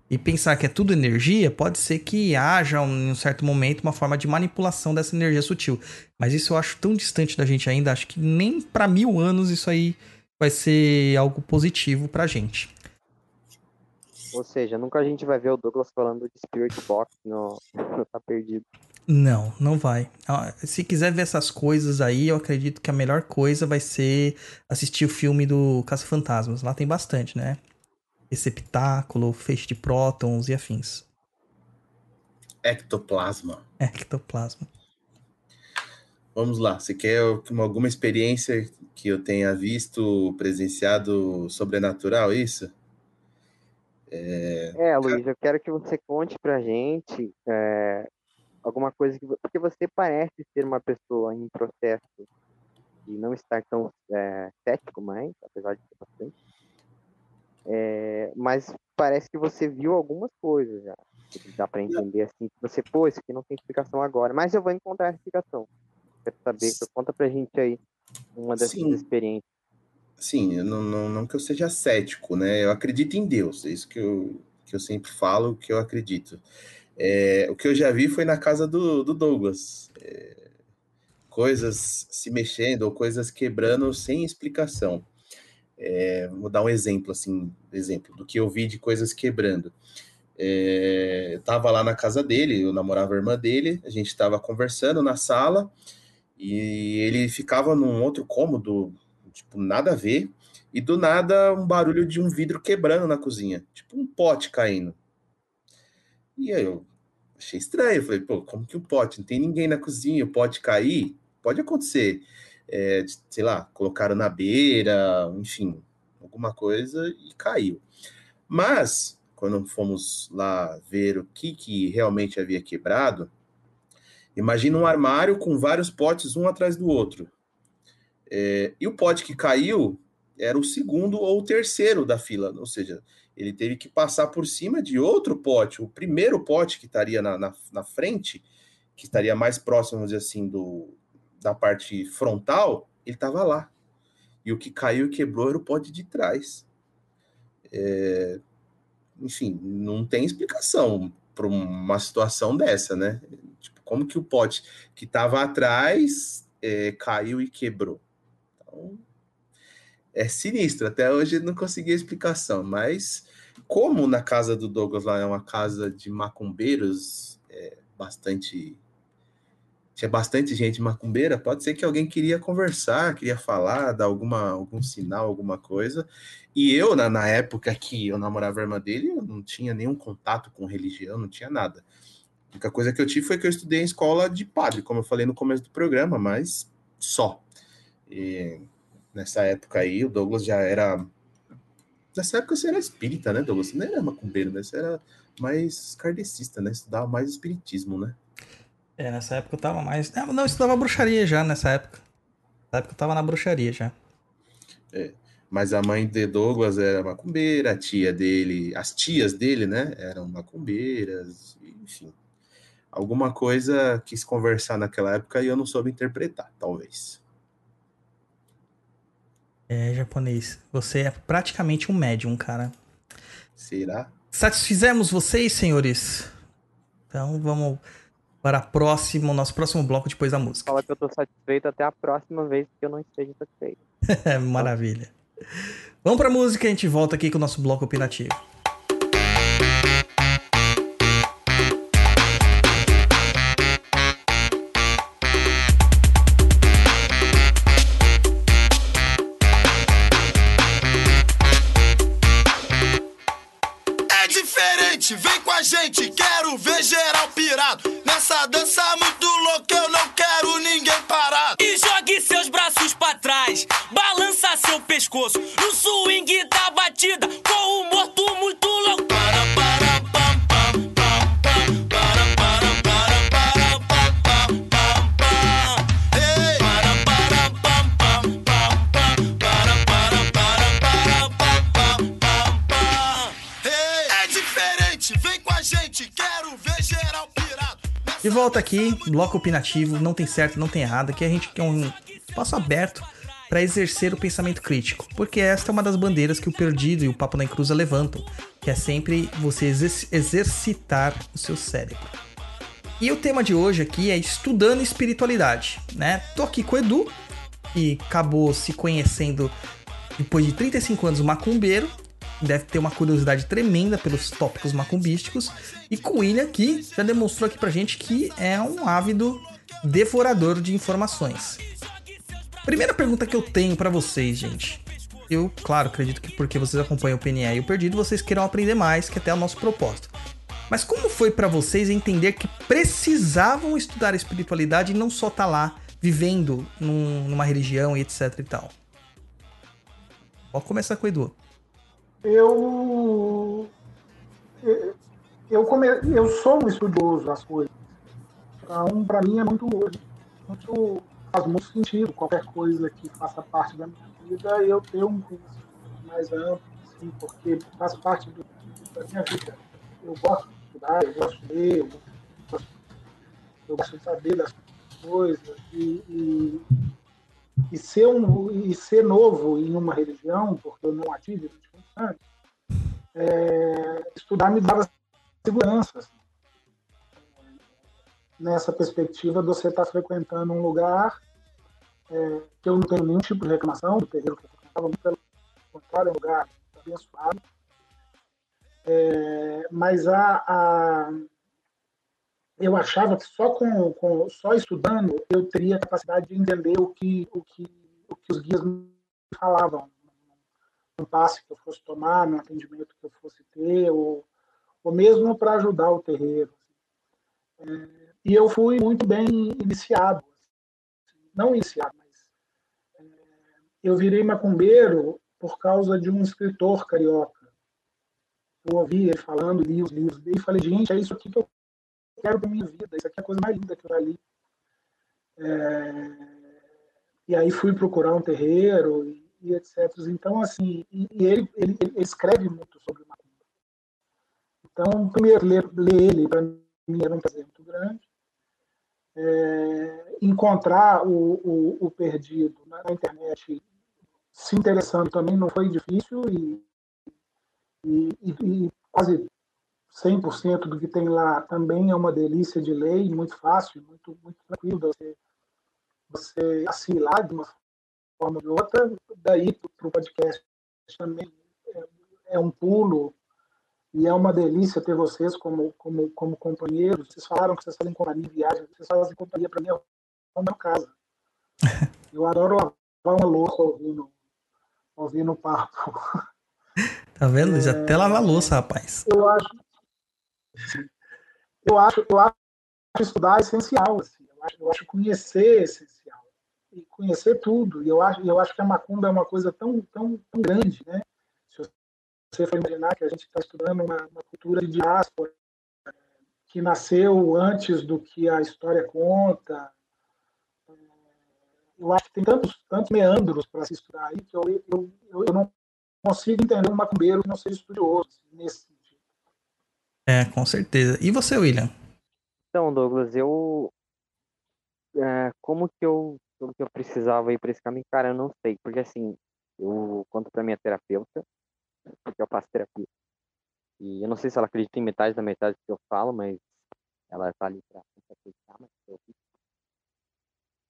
Speaker 2: E pensar que é tudo energia, pode ser que haja um- em um certo momento uma forma de manipulação dessa energia sutil. Mas isso eu acho tão distante da gente ainda, acho que nem para mil anos isso aí vai ser algo positivo pra gente.
Speaker 5: Ou seja, nunca a gente vai ver o Douglas falando de Spirit Box no, no Tá Perdido.
Speaker 2: Não, não vai. Ah, Se quiser ver essas coisas aí, eu acredito que a melhor coisa vai ser assistir o filme do Caça-Fantasmas. Lá tem bastante, né? Receptáculo, feixe de prótons e afins.
Speaker 3: Ectoplasma.
Speaker 2: Ectoplasma.
Speaker 3: Vamos lá. Você quer uma- alguma experiência que eu tenha visto, presenciado sobrenatural, isso?
Speaker 5: É, Luiz, eu quero que você conte pra gente é, alguma coisa que. Porque você parece ser uma pessoa em processo de não estar tão é, cético mais, apesar de ser bastante. É, mas parece que você viu algumas coisas já. Dá pra entender assim, você, pô, isso aqui não tem explicação agora, mas eu vou encontrar a explicação. Quero saber, conta pra gente aí uma dessas
Speaker 3: Sim.
Speaker 5: experiências.
Speaker 3: Sim, não, não, não que eu seja cético, né? Eu acredito em Deus, é isso que eu, que eu sempre falo, que eu acredito. É, o que eu já vi foi na casa do, do Douglas. É, coisas se mexendo ou coisas quebrando sem explicação. É, vou dar um exemplo, assim, exemplo do que eu vi de coisas quebrando. É, eu tava lá na casa dele, eu namorava a irmã dele, a gente estava conversando na sala e ele ficava num outro cômodo, tipo, nada a ver, e do nada um barulho de um vidro quebrando na cozinha, tipo um pote caindo. E aí eu achei estranho, falei, pô, como que o pote? Não tem ninguém na cozinha, o pote cair? Pode acontecer. É, sei lá, colocaram na beira, enfim, alguma coisa e caiu. Mas, quando fomos lá ver o que, que realmente havia quebrado, imagina um armário com vários potes um atrás do outro. É, e o pote que caiu era o segundo ou o terceiro da fila, ou seja, ele teve que passar por cima de outro pote, o primeiro pote que estaria na, na, na frente, que estaria mais próximo, vamos dizer assim, do, da parte frontal, ele estava lá. E o que caiu e quebrou era o pote de trás. É, enfim, não tem explicação para uma situação dessa, né? Tipo, como que o pote que estava atrás é, caiu e quebrou? Então, é sinistro. Até hoje não consegui a explicação, mas como na casa do Douglas lá é uma casa de macumbeiros, é, bastante tinha bastante gente macumbeira, pode ser que alguém queria conversar, queria falar, dar alguma, algum sinal, alguma coisa. E eu, na, na época que eu namorava a irmã dele, eu não tinha nenhum contato com religião, não tinha nada. A única coisa que eu tive foi que eu estudei em escola de padre, como eu falei no começo do programa, mas só. E nessa época aí, o Douglas já era. Nessa época você era espírita, né, Douglas? Você não era macumbeiro, né? Você era mais kardecista, né? Estudava mais espiritismo, né?
Speaker 2: É, nessa época eu tava mais. Não, não, eu estudava bruxaria já nessa época. Nessa época eu tava na bruxaria já.
Speaker 3: É, mas a mãe de Douglas era macumbeira, a tia dele, as tias dele, né, eram macumbeiras, enfim. Alguma coisa quis conversar naquela época e eu não soube interpretar, talvez.
Speaker 2: É, japonês. Você é praticamente um médium, cara.
Speaker 3: Será?
Speaker 2: Satisfizemos vocês, senhores? Então vamos para a próxima, o nosso próximo bloco depois da música.
Speaker 5: Fala que eu tô satisfeito até a próxima vez que eu não esteja satisfeito. [LAUGHS]
Speaker 2: Maravilha. Vamos pra música e a gente volta aqui com o nosso bloco opinativo.
Speaker 8: É diferente, vem com a gente, quero ver geral Nessa dança muito louca, eu não quero ninguém parado.
Speaker 9: E jogue seus braços pra trás, balança seu pescoço no swing da batida, com o morto
Speaker 2: De volta aqui, bloco opinativo, não tem certo, não tem errado, aqui a gente quer um espaço aberto para exercer o pensamento crítico, porque esta é uma das bandeiras que o Perdido e o Papo na Encruza levantam, que é sempre você exer- exercitar o seu cérebro. E o tema de hoje aqui é estudando espiritualidade, né? Tô aqui com o Edu, que acabou se conhecendo depois de 35 anos macumbeiro, deve ter uma curiosidade tremenda pelos tópicos macumbísticos, e com o William que já demonstrou aqui pra gente que é um ávido devorador de informações. Primeira pergunta que eu tenho pra vocês, gente. Eu, claro, acredito que porque vocês acompanham o PNE e o Perdido, vocês queiram aprender mais, que até é o nosso propósito. Mas como foi pra vocês entender que precisavam estudar a espiritualidade e não só estar lá vivendo num- numa religião e etc e tal? Vou começar com o Edu.
Speaker 6: Eu eu, come, eu sou um estudioso das coisas. Então, para mim é muito, muito faz muito sentido qualquer coisa que faça parte da minha vida eu ter um conhecimento mais amplo, assim, porque faz parte do, da minha vida. Eu gosto de estudar, eu gosto de ler, eu gosto, eu gosto de saber das coisas e, e, e ser um e ser novo em uma religião, porque eu não a anos, é, estudar me dava segurança. assim. Nessa perspectiva você estar frequentando um lugar é, que eu não tenho nenhum tipo de reclamação do terreiro que eu frequentava, pelo contrário, é um lugar abençoado. É, mas a, a- eu achava que só com, com- só estudando eu teria capacidade de entender o que, o que, o que os guias me falavam passe que eu fosse tomar, no atendimento que eu fosse ter, ou, ou mesmo para ajudar o terreiro. É, e eu fui muito bem iniciado. Não iniciado, mas é, eu virei macumbeiro por causa de um escritor carioca. Eu ouvi ele falando, li os livros dele e falei, gente, é isso aqui que eu quero para minha vida, isso aqui é a coisa mais linda que eu já li. É, e aí fui procurar um terreiro e, etc. Então, assim, ele, ele, ele escreve muito sobre macumba. Então, primeiro, ler, ler ele, para mim, era um prazer muito grande. É, encontrar o, o, o perdido na, internet, se interessando também não foi difícil e, e, e, quase 100% do que tem lá também é uma delícia de ler, muito fácil, muito, muito tranquilo você, você assimilar de uma forma ou de outra. Daí para o podcast também é, é um pulo e é uma delícia ter vocês como, como, como companheiros. Vocês falaram que vocês fazem companhia em viagem, vocês fazem companhia para mim é uma casa. [LAUGHS] Eu adoro lavar uma louça ouvindo, ouvindo papo.
Speaker 2: Tá vendo? Eles até lava a louça, rapaz.
Speaker 6: Eu acho, eu acho, eu acho estudar é essencial. Assim. Eu, acho, eu acho conhecer é essencial. E conhecer tudo. E eu acho, eu acho que a macumba é uma coisa tão, tão, tão grande, né? Se você for imaginar que a gente está estudando uma, uma cultura de diáspora que nasceu antes do que a história conta. Eu acho que tem tantos, tantos meandros para se estudar aí que eu, eu, eu, eu não consigo entender um macumbeiro que não seja estudioso assim, nesse sentido.
Speaker 2: É, com certeza. E você, William?
Speaker 5: Então, Douglas, eu. é, como que eu, como que eu precisava ir para esse caminho? Cara, eu não sei, porque assim, Eu conto pra minha terapeuta, porque eu faço terapia. E eu não sei se ela acredita em metade da metade que eu falo, mas ela tá ali pra acreditar, mas eu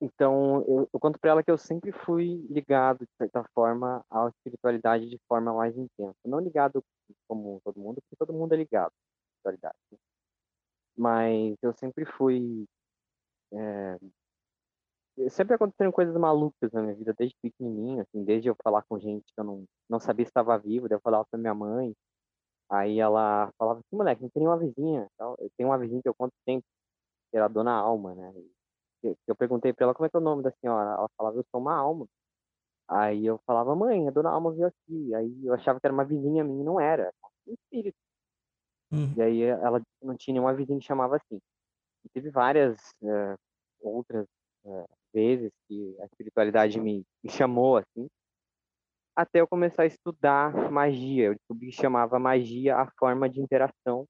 Speaker 5: então, eu, eu conto para ela que eu sempre fui ligado, de certa forma, à espiritualidade de forma mais intensa. Não ligado como todo mundo, porque todo mundo é ligado à espiritualidade. né? Mas eu sempre fui. É, sempre aconteceram coisas malucas na minha vida, desde pequenininho, assim, desde eu falar com gente que eu não, não sabia se estava vivo, daí eu falava pra minha mãe, aí ela falava assim, moleque, não tem nenhuma vizinha, tal. eu tenho uma vizinha que eu conto sempre, que era a Dona Alma, né, que eu perguntei pra ela como é que é o nome da senhora, ela falava, eu sou uma alma, aí eu falava, mãe, a Dona Alma veio aqui, aí eu achava que era uma vizinha minha, não era, um espírito,
Speaker 2: Hum.
Speaker 5: e aí ela não tinha nenhuma vizinha que chamava assim, e teve várias eh, outras eh, vezes que a espiritualidade me, me chamou assim, até eu começar a estudar magia. Eu descobri que chamava magia a forma de interação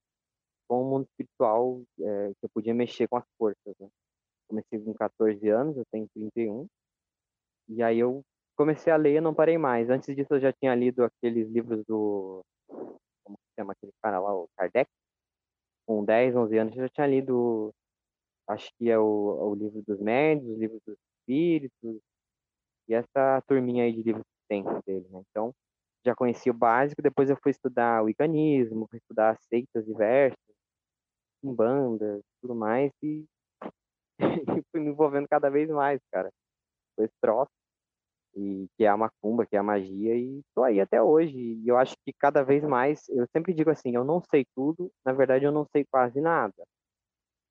Speaker 5: com o mundo espiritual, eh, que eu podia mexer com as forças. Né? Comecei com 14 anos, eu tenho 31, e aí eu comecei a ler e não parei mais. Antes disso, eu já tinha lido aqueles livros do. Como que chama aquele cara lá, o Kardec? Com 10, 11 anos, eu já tinha lido acho que é o, o livro dos médios, o livro dos espíritos, e essa turminha aí de livros que tem dele, né? Então, já conheci o básico, depois eu fui estudar o icanismo, fui estudar seitas diversas, bandas, tudo mais, [LAUGHS] e, fui me envolvendo cada vez mais, cara. Foi esse troço, e que é a macumba, que é a magia, e tô aí até hoje. E eu acho que cada vez mais, eu sempre digo assim, eu não sei tudo, na verdade eu não sei quase nada.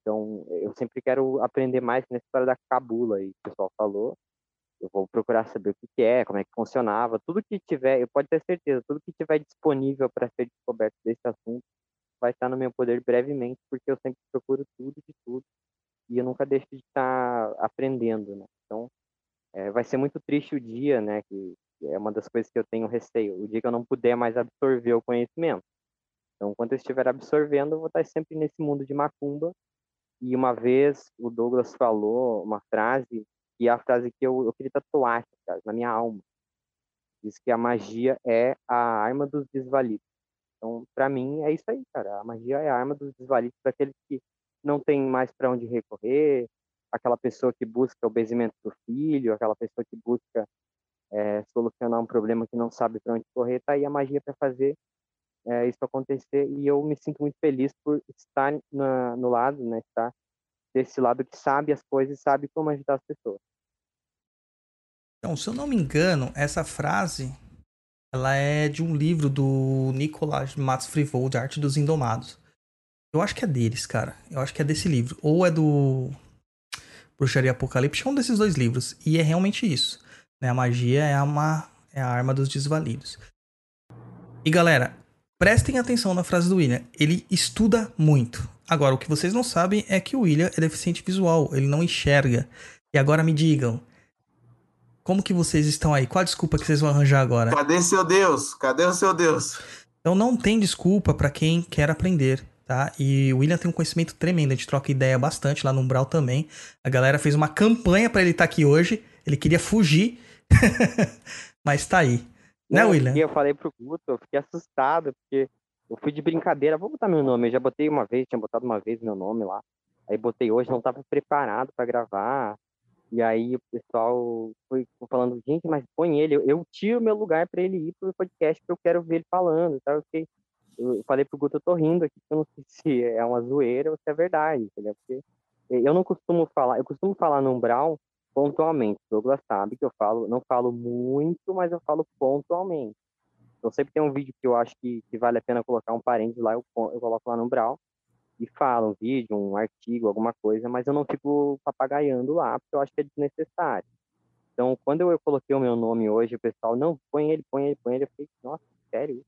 Speaker 5: Então, eu sempre quero aprender mais nessa história da cabula aí que o pessoal falou. Eu vou procurar saber o que que é, como é que funcionava, tudo que tiver, eu pode ter certeza, tudo que tiver disponível para ser descoberto desse assunto vai estar no meu poder brevemente, porque eu sempre procuro tudo de tudo e eu nunca deixo de estar aprendendo, né? Então, é, vai ser muito triste o dia, né? Que é uma das coisas que eu tenho receio, o dia que eu não puder mais absorver o conhecimento. Então, enquanto eu estiver absorvendo, eu vou estar sempre nesse mundo de macumba e uma vez o Douglas falou uma frase, e é a frase que eu, eu queria tatuar cara, na minha alma. Diz que a magia é a arma dos desvalidos. Então, para mim, é isso aí, cara. A magia é a arma dos desvalidos, para aqueles que não tem mais para onde recorrer, aquela pessoa que busca o benzimento do filho, aquela pessoa que busca é, solucionar um problema que não sabe para onde correr, tá aí a magia para fazer é, isso acontecer e eu me sinto muito feliz por estar na, no lado, né, estar desse lado que sabe as coisas e sabe como ajudar as pessoas.
Speaker 2: Então, se eu não me engano, essa frase ela é de um livro do Nicolas Matos Frivold, Arte dos Indomados. Eu acho que é deles, cara. Eu acho que é desse livro. Ou é do Bruxaria Apocalipse, é um desses dois livros. E é realmente isso. Né? A magia é, uma, é a arma dos desvalidos. E galera, prestem atenção na frase do William. Ele estuda muito. Agora, o que vocês não sabem é que o William é deficiente visual. Ele não enxerga. E agora me digam, como que vocês estão aí? Qual a desculpa que vocês vão arranjar agora?
Speaker 3: Cadê seu Deus? Cadê o seu Deus?
Speaker 2: Então não tem desculpa pra quem quer aprender, tá? E o William tem um conhecimento tremendo, a gente troca ideia bastante lá no Umbral também. A galera fez uma campanha pra ele estar aqui hoje. Ele queria fugir, [LAUGHS] mas tá aí. Né,
Speaker 5: Não,
Speaker 2: William?
Speaker 5: Eu falei pro Guto, eu fiquei assustado, porque eu fui de brincadeira, vou botar meu nome, eu já botei uma vez, tinha botado uma vez meu nome lá. Aí botei hoje, não tava preparado pra gravar. E aí o pessoal foi falando, gente, mas põe ele, eu, eu tiro meu lugar pra ele ir pro podcast, porque eu quero ver ele falando, tá? Eu, fiquei, eu falei pro Guto, eu tô rindo aqui, porque eu não sei [LAUGHS] se é uma zoeira ou se é verdade, entendeu? Porque eu não costumo falar, eu costumo falar no Umbral pontualmente. O Douglas sabe que eu falo, não falo muito, mas eu falo pontualmente. Então sempre tem um vídeo que eu acho que, que vale a pena colocar um parênteses lá, eu, eu coloco lá no Umbral e falo um vídeo, um artigo, alguma coisa, mas eu não fico papagaiando lá, porque eu acho que é desnecessário. Então, quando eu coloquei o meu nome hoje, o pessoal, não, põe ele, põe ele, põe ele, eu fiquei, nossa, sério?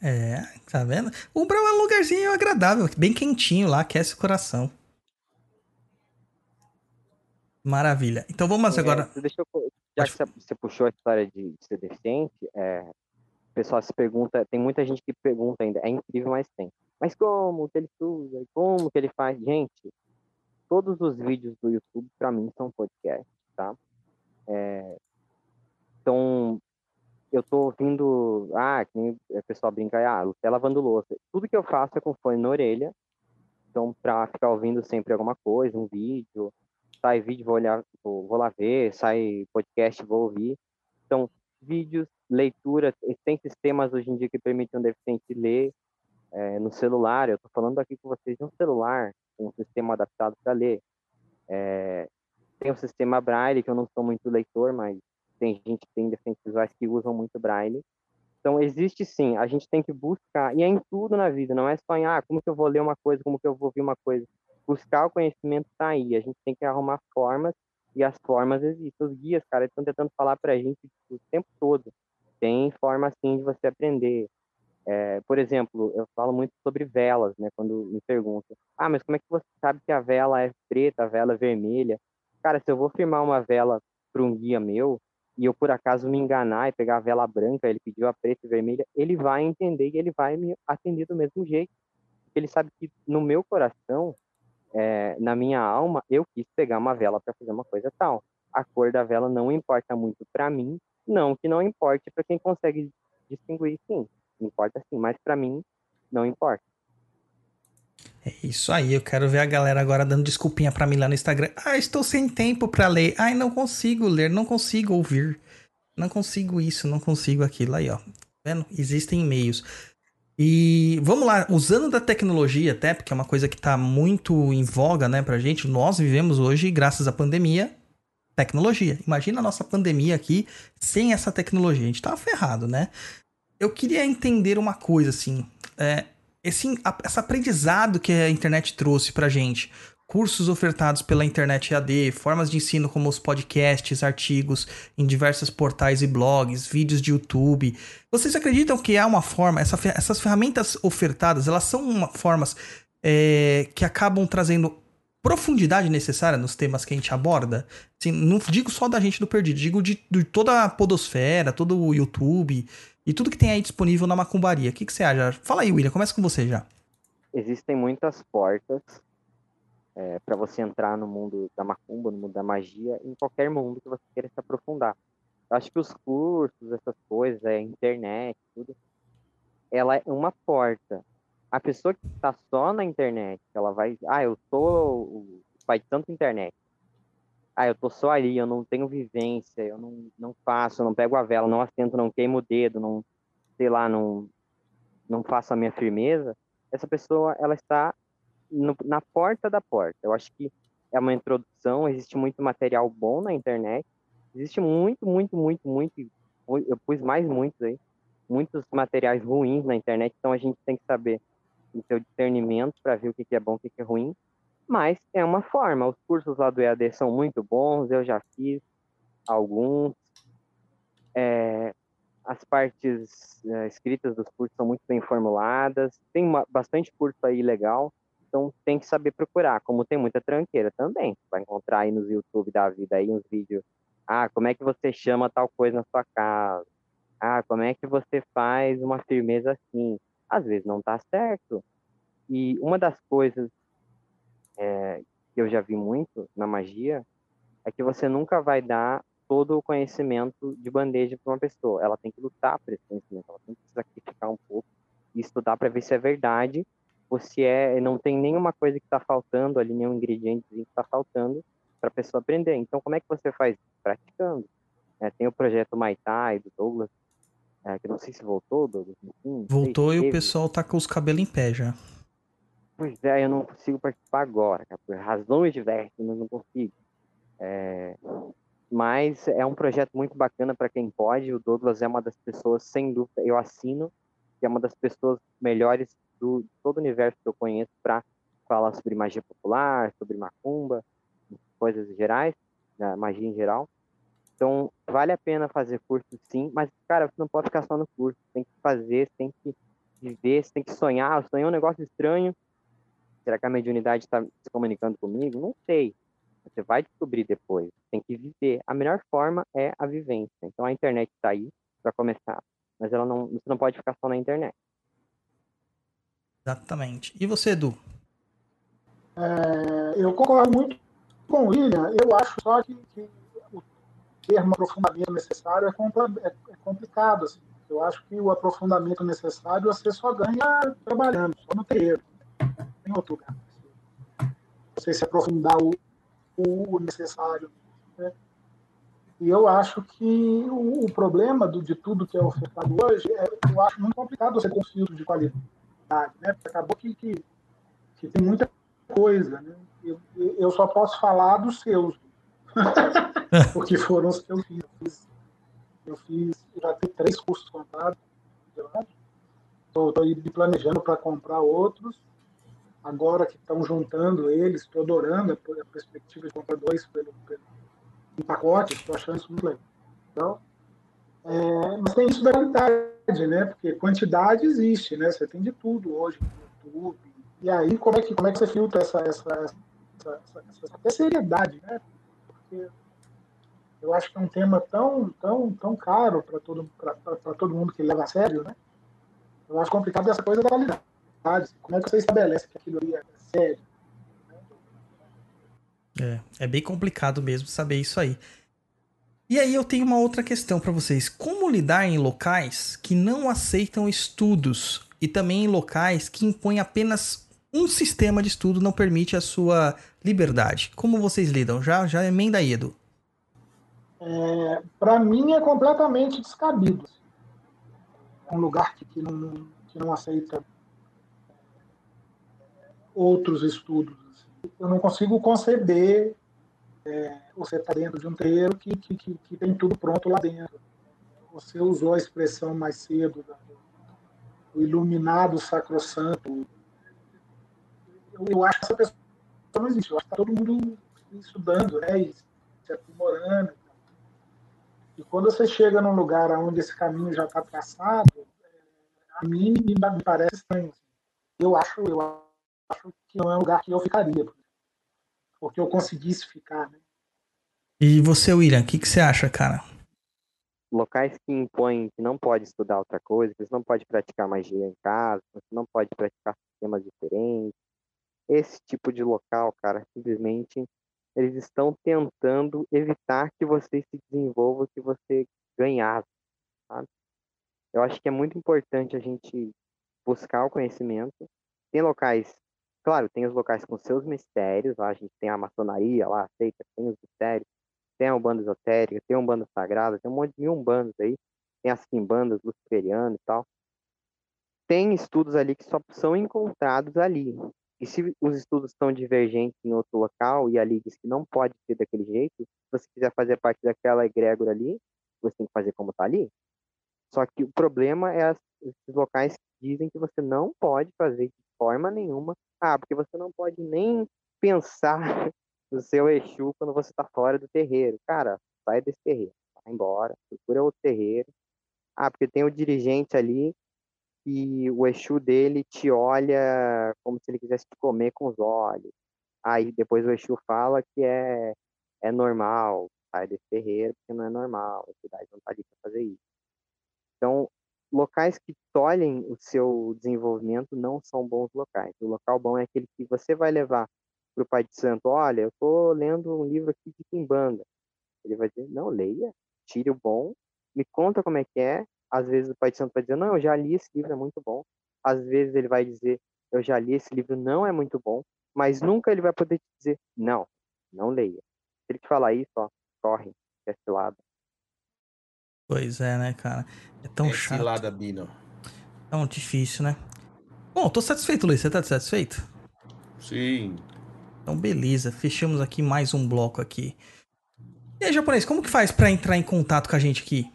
Speaker 2: É, tá vendo? O Umbral é um lugarzinho agradável, bem quentinho lá, aquece o coração. Maravilha. Então vamos
Speaker 5: É,
Speaker 2: agora.
Speaker 5: deixa eu, já que você- puxou a história de, ser deficiente, é, o pessoal se pergunta, tem muita gente que pergunta ainda, é incrível, mas tem. Mas como que ele usa? Como que ele faz? Gente, todos os vídeos do YouTube, para mim, são podcasts, tá? É, então, eu tô ouvindo, ah, que nem o pessoal brinca, ah, até lavando louça. Tudo que eu faço é com fone na orelha, então para ficar ouvindo sempre alguma coisa, um vídeo, sai vídeo, vou olhar, vou, vou lá ver, sai podcast, vou ouvir. Então, vídeos, leitura, tem sistemas hoje em dia que permitem um deficiente ler é, no celular. Eu estou falando aqui com vocês de um celular, um sistema adaptado para ler. É, tem o sistema Braille, que eu não sou muito leitor, mas tem gente tem deficientes visuais que usam muito Braille. Então, existe sim, a gente tem que buscar, e é em tudo na vida, não é só em, ah, como que eu vou ler uma coisa, como que eu vou ouvir uma coisa. Buscar o conhecimento está aí, a gente tem que arrumar formas, e as formas existem. Os guias, cara, estão tentando falar para a gente o tempo todo. Tem forma, assim, de você aprender. É, por exemplo, eu falo muito sobre velas, né? Quando me perguntam, ah, mas como é que você sabe que a vela é preta, a vela é vermelha? Cara, se eu vou firmar uma vela para um guia meu e eu por acaso me enganar e pegar a vela branca, ele pediu a preta e vermelha, ele vai entender e ele vai me atender do mesmo jeito. Ele sabe que no meu coração, é, na minha alma, eu quis pegar uma vela para fazer uma coisa tal. A cor da vela não importa muito para mim, não que não importe para quem consegue distinguir, sim, importa sim, mas para mim não importa.
Speaker 2: É isso aí, eu quero ver a galera agora dando desculpinha para mim lá no Instagram. Ah, estou sem tempo para ler. Ai, não consigo ler, não consigo ouvir. Não consigo isso, não consigo aquilo. Aí, ó. Tá vendo? Existem meios. E vamos lá, usando da tecnologia até, porque é uma coisa que está muito em voga, né, pra gente. Nós vivemos hoje, graças à pandemia, tecnologia. Imagina a nossa pandemia aqui sem essa tecnologia. A gente tava ferrado, né? Eu queria entender uma coisa, assim. É, esse, esse aprendizado que a internet trouxe pra gente, cursos ofertados pela internet EAD, formas de ensino como os podcasts, artigos em diversos portais e blogs, vídeos de YouTube. Vocês acreditam que há uma forma, essa, essas ferramentas ofertadas, elas são uma, formas é, que acabam trazendo profundidade necessária nos temas que a gente aborda? Assim, não digo só da gente do Perdido, digo de, de toda a podosfera, todo o YouTube e tudo que tem aí disponível na macumbaria. O que, que você acha? Fala aí, William, começa com você já.
Speaker 5: Existem muitas portas é, para você entrar no mundo da macumba, no mundo da magia, em qualquer mundo que você queira se aprofundar. Eu acho que os cursos, essas coisas, a internet, tudo, ela é uma porta. A pessoa que está só na internet, ela vai, ah, eu sou o pai de tanta internet ah, eu tô só ali, eu não tenho vivência, eu não, não faço, eu não pego a vela, não assento, não queimo o dedo, não, sei lá, não, não faço a minha firmeza, essa pessoa, ela está no, na porta da porta. Eu acho que é uma introdução, existe muito material bom na internet, existe muito, muito, muito, muito, eu pus mais muitos aí, muitos materiais ruins na internet, então a gente tem que saber o seu discernimento para ver o que, que é bom, o que, que é ruim, mas é uma forma. Os cursos lá do EAD são muito bons, eu já fiz alguns. É, as partes é, escritas dos cursos são muito bem formuladas, tem uma, bastante curso aí legal, então tem que saber procurar, como tem muita tranqueira também. Vai encontrar aí nos YouTube da vida aí uns vídeos. Ah, como é que você chama tal coisa na sua casa? Ah, como é que você faz uma firmeza assim? Às vezes não tá certo. E uma das coisas é, que eu já vi muito na magia é que você nunca vai dar todo o conhecimento de bandeja para uma pessoa. Ela tem que lutar por esse conhecimento, ela tem que sacrificar um pouco e estudar para ver se é verdade ou se é, não tem nenhuma coisa que está faltando ali, nenhum ingrediente que está faltando para a pessoa aprender. Então, como é que você faz? Praticando. É, tem o projeto Maitai, do Douglas, é, que não sei se voltou, Douglas. Enfim,
Speaker 2: voltou e o pessoal tá com os cabelos em pé já.
Speaker 5: Pois é, eu não consigo participar agora, cara, por razões diversas, mas não consigo. É... Mas é um projeto muito bacana para quem pode. O Douglas é uma das pessoas, sem dúvida, eu assino, que é uma das pessoas melhores do todo o universo que eu conheço para falar sobre magia popular, sobre macumba, coisas gerais, né, magia em geral. Então, vale a pena fazer curso sim, mas, cara, você não pode ficar só no curso, tem que fazer, tem que viver, tem que sonhar. Sonhar é um negócio estranho, Será que a mediunidade está se comunicando comigo? Não sei. Você vai descobrir depois. Tem que viver. A melhor forma é a vivência. Então a internet está aí para começar, mas ela não, você não pode ficar só na internet.
Speaker 2: Exatamente. E você, Edu?
Speaker 6: É, eu concordo muito com o William. Eu acho só que, que termo aprofundamento necessário é, compla- é- é complicado. Assim. Eu acho que o aprofundamento necessário você só ganha trabalhando, só no terreiro. Tem outro lugar. Você se aprofundar o, o necessário. né? E eu acho que o, o problema do- de tudo que é ofertado hoje, é, eu acho muito complicado você ter um filtro de qualidade. Né? Acabou que, que, que tem muita coisa. Né? Eu, eu só posso falar dos seus, [LAUGHS] porque foram os que eu fiz. Eu fiz, já tenho três cursos comprados. Estou me planejando para comprar outros. Agora que estão juntando eles, estou adorando a perspectiva de comprar dois pelo, pelo, em pacote, estou achando isso muito legal. Então, é, mas tem isso da qualidade, né? Porque quantidade existe, né? Você tem de tudo hoje no YouTube. E aí, como é que, como é que você filtra essa, essa, essa, essa, essa seriedade, né? Porque eu acho que é um tema tão, tão, tão caro para todo, todo mundo que leva a sério, né? Eu acho complicado essa coisa da qualidade. Como é que você estabelece que aquilo ali é sério?
Speaker 2: É, é bem complicado mesmo saber isso aí. E aí eu tenho uma outra questão para vocês. Como lidar em locais que não aceitam estudos e também em locais que impõem apenas um sistema de estudo não permite a sua liberdade? Como vocês lidam? Já já emenda aí, Edu.
Speaker 6: É, para mim é completamente descabido. Um lugar que, que, não, que não aceita outros estudos. assim. Eu não consigo conceber é, você estar dentro de um terreiro que, que, que, que tem tudo pronto lá dentro. Você usou a expressão mais cedo da- do iluminado sacrossanto. Eu, eu acho que essa pessoa não existe. Eu acho que está todo mundo estudando, né? E se aprimorando. E quando você chega num lugar onde esse caminho já está traçado, é, a mim me, me parece estranho. assim. Eu acho, eu acho que não é um lugar que eu ficaria, porque eu conseguisse ficar. Né?
Speaker 2: E você, William, o que, que você acha, cara?
Speaker 5: locais que impõem que não pode estudar outra coisa, que você não pode praticar magia em casa, que você não pode praticar sistemas diferentes. Esse tipo de local, cara, simplesmente eles estão tentando evitar que você se desenvolva, que você ganhar, sabe? Eu acho que é muito importante a gente buscar o conhecimento. Tem locais, claro, tem os locais com seus mistérios, lá a gente tem a maçonaria, lá aceita, tem os mistérios, tem a Umbanda Esotérica, tem a Umbanda Sagrada, tem um monte de umbandas aí, tem as quimbandas, luciferiano e tal. Tem estudos ali que só são encontrados ali. E se os estudos estão divergentes em outro local e ali diz que não pode ser daquele jeito, se você quiser fazer parte daquela egrégora ali, você tem que fazer como está ali. Só que o problema é as, esses locais que dizem que você não pode fazer de forma nenhuma. Ah, porque você não pode nem pensar [LAUGHS] no seu Exu quando você está fora do terreiro. Cara, sai desse terreiro, vai embora, procura outro terreiro. Ah, porque tem o dirigente ali e o Exu dele te olha como se ele quisesse te comer com os olhos. Aí depois o Exu fala que é, é normal, sai desse terreiro porque não é normal, a cidade não está ali para fazer isso. Então, locais que tolhem o seu desenvolvimento não são bons locais. O local bom é aquele que você vai levar para o pai de santo, olha, eu estou lendo um livro aqui de Kimbanda. Ele vai dizer, não, leia, tire o bom, me conta como é que é. Às vezes o pai de santo vai dizer, não, eu já li esse livro, é muito bom. Às vezes ele vai dizer, eu já li esse livro, não é muito bom. Mas nunca ele vai poder te dizer, não, não leia. Se ele te falar isso, ó, corre, esse lado.
Speaker 2: Pois é, né, cara? É tão
Speaker 3: Esse
Speaker 2: chato.
Speaker 3: lado, Bino.
Speaker 2: Tão difícil, né? Bom, tô satisfeito, Luiz. Você tá satisfeito?
Speaker 3: Sim.
Speaker 2: Então, beleza. Fechamos aqui mais um bloco aqui. E aí, japonês, como que faz pra entrar em contato com a gente aqui?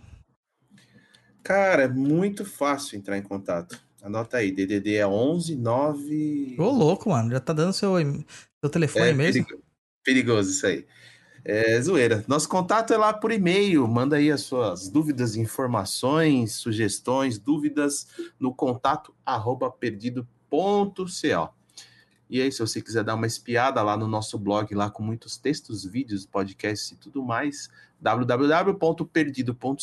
Speaker 3: Cara, é muito fácil entrar em contato. Anota aí, DDD é 11 9...
Speaker 2: Ô, louco, mano. Já tá dando seu, seu telefone
Speaker 3: É
Speaker 2: mesmo?
Speaker 3: perigo- perigoso isso aí. É zoeira. Nosso contato é lá por e-mail. Manda aí as suas dúvidas, informações, sugestões, dúvidas no contato arroba perdido.co. E aí, se você quiser dar uma espiada lá no nosso blog, lá com muitos textos, vídeos, podcasts e tudo mais, www.perdido.co.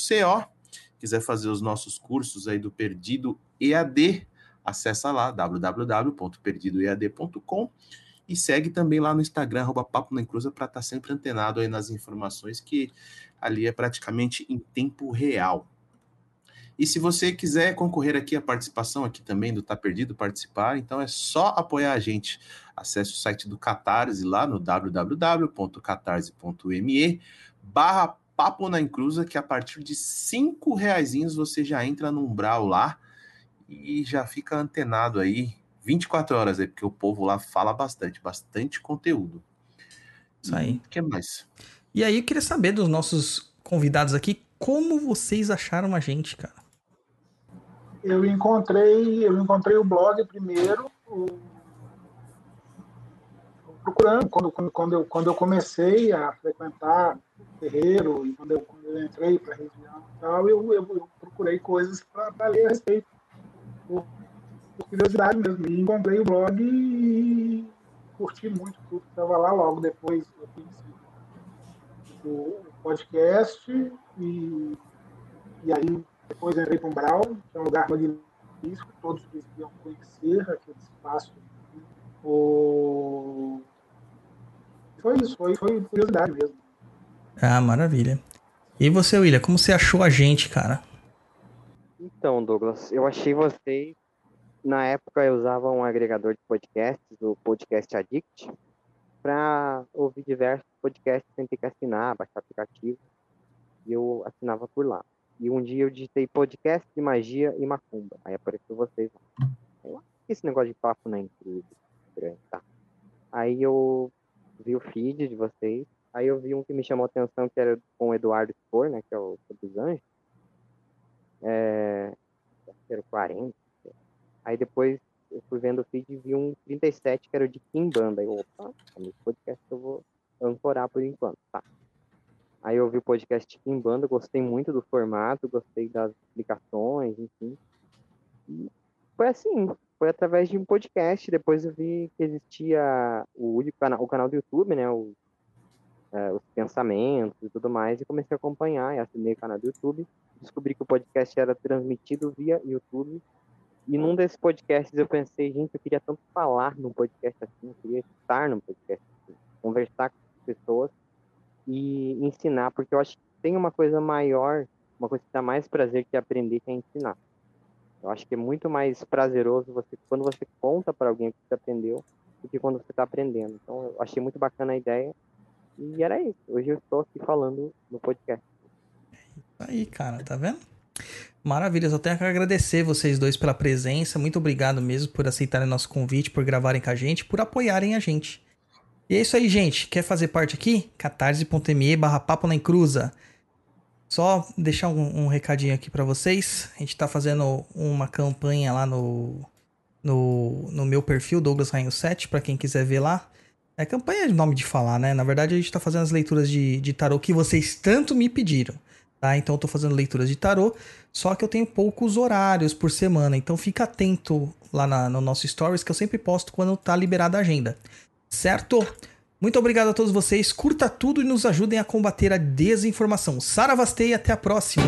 Speaker 3: Quiser fazer os nossos cursos aí do Perdido EAD, acessa lá www.perdidoead.com. E segue também lá no Instagram, arroba Papo na Encruza, para estar sempre antenado aí nas informações, que ali é praticamente em tempo real. E se você quiser concorrer aqui à participação aqui também do Tá Perdido, participar, então é só apoiar a gente. Acesse o site do Catarse lá no www.catarse.me barra Papo na Encruza, que a partir de cinco reaisinhos você já entra no umbral lá e já fica antenado aí 24 horas aí, porque o povo lá fala bastante, bastante conteúdo.
Speaker 2: Isso aí.
Speaker 3: O que mais?
Speaker 2: E aí, eu queria saber dos nossos convidados aqui, como vocês acharam a gente, cara?
Speaker 6: Eu encontrei, eu encontrei o blog primeiro, o- procurando quando, quando, quando, eu, quando eu comecei a frequentar o terreiro e quando eu, quando eu entrei para a região e tal, eu, eu, eu procurei coisas para ler a respeito. Curiosidade mesmo. E encontrei o blog e curti muito tudo que estava lá. Logo depois eu conheci o, podcast e, e aí depois entrei para o Umbral, que é um lugar magnífico, todos deviam conhecer aquele espaço. O... Foi isso, foi, foi curiosidade mesmo.
Speaker 2: Ah, maravilha. E você, William, como você achou a gente, cara?
Speaker 5: Então, Douglas, eu achei vocês. Na época eu usava um agregador de podcasts, o Podcast Addict, para ouvir diversos podcasts sem ter que assinar, baixar aplicativo. E eu assinava por lá. E um dia eu digitei podcast de magia e macumba. Aí apareceu vocês lá. Eu que esse negócio de papo não é incrível. Tá? Aí eu vi o feed de vocês. Aí eu vi um que me chamou a atenção, que era com o Eduardo Spor, né? Que é o dos Anjos. É, era o 40. Aí depois eu fui vendo o feed e vi um 37 que era de Kimbanda. Aí opa, é esse podcast que eu vou ancorar por enquanto, tá? Aí eu vi o podcast Kimbanda, gostei muito do formato, gostei das explicações, enfim. E foi assim, foi através de um podcast. Depois eu vi que existia o canal, o canal do YouTube, né? O, é, os pensamentos e tudo mais, e comecei a acompanhar, e assinei o canal do YouTube. Descobri que o podcast era transmitido via YouTube. E num desses podcasts eu pensei, gente, eu queria tanto falar num podcast assim, eu queria estar num podcast assim, conversar com as pessoas e ensinar, porque eu acho que tem uma coisa maior, uma coisa que dá mais prazer que aprender que é ensinar. Eu acho que é muito mais prazeroso você quando você conta para alguém o que você aprendeu do que quando você está aprendendo. Então eu achei muito bacana a ideia e era isso. Hoje eu estou aqui falando no podcast.
Speaker 2: Aí, cara, tá vendo? Maravilha, só tenho que agradecer vocês dois pela presença. Muito obrigado mesmo por aceitarem nosso convite, por gravarem com a gente, por apoiarem a gente. E é isso aí, gente. Quer fazer parte aqui? catarse.me barra papo na encruza. Só deixar um, um recadinho aqui pra vocês. A gente tá fazendo uma campanha lá no, no, no meu perfil, Douglas Rainho 7, pra quem quiser ver lá. É campanha de nome de falar, né? Na verdade, a gente tá fazendo as leituras de, de tarô que vocês tanto me pediram. Tá? Então eu tô fazendo leituras de tarô, só que eu tenho poucos horários por semana, então fica atento lá na- no nosso stories que eu sempre posto quando tá liberada a agenda. Certo? Muito obrigado a todos vocês, curta tudo e nos ajudem a combater a desinformação. Saravastei e até a próxima.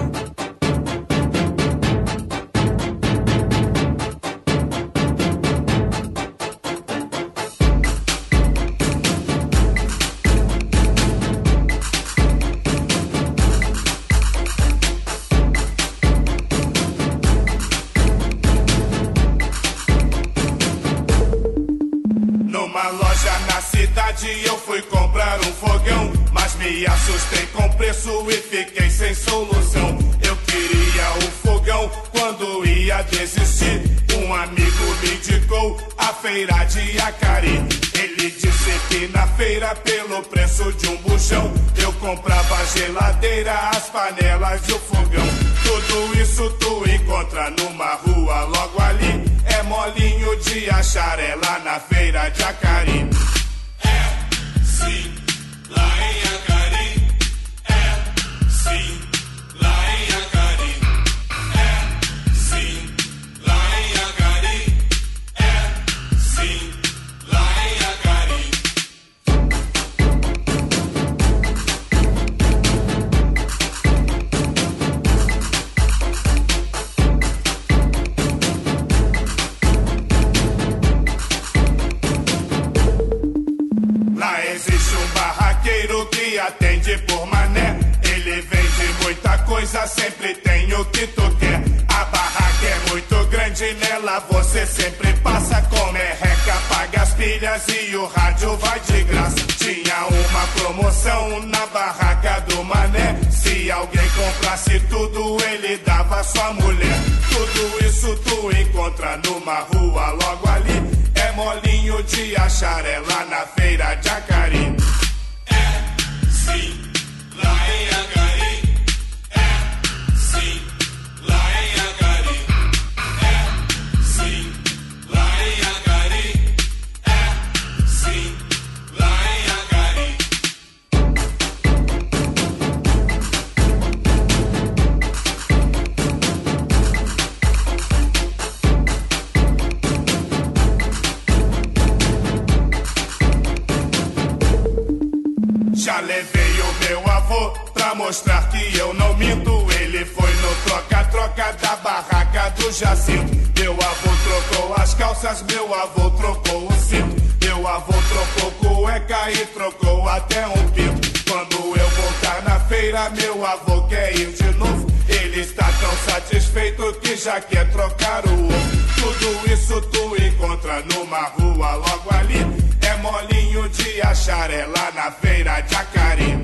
Speaker 10: Meu avô quer ir de novo. Ele está tão satisfeito que já quer trocar o ovo. Tudo isso tu encontra numa rua logo ali. É molinho de achar, é lá na feira de Acari.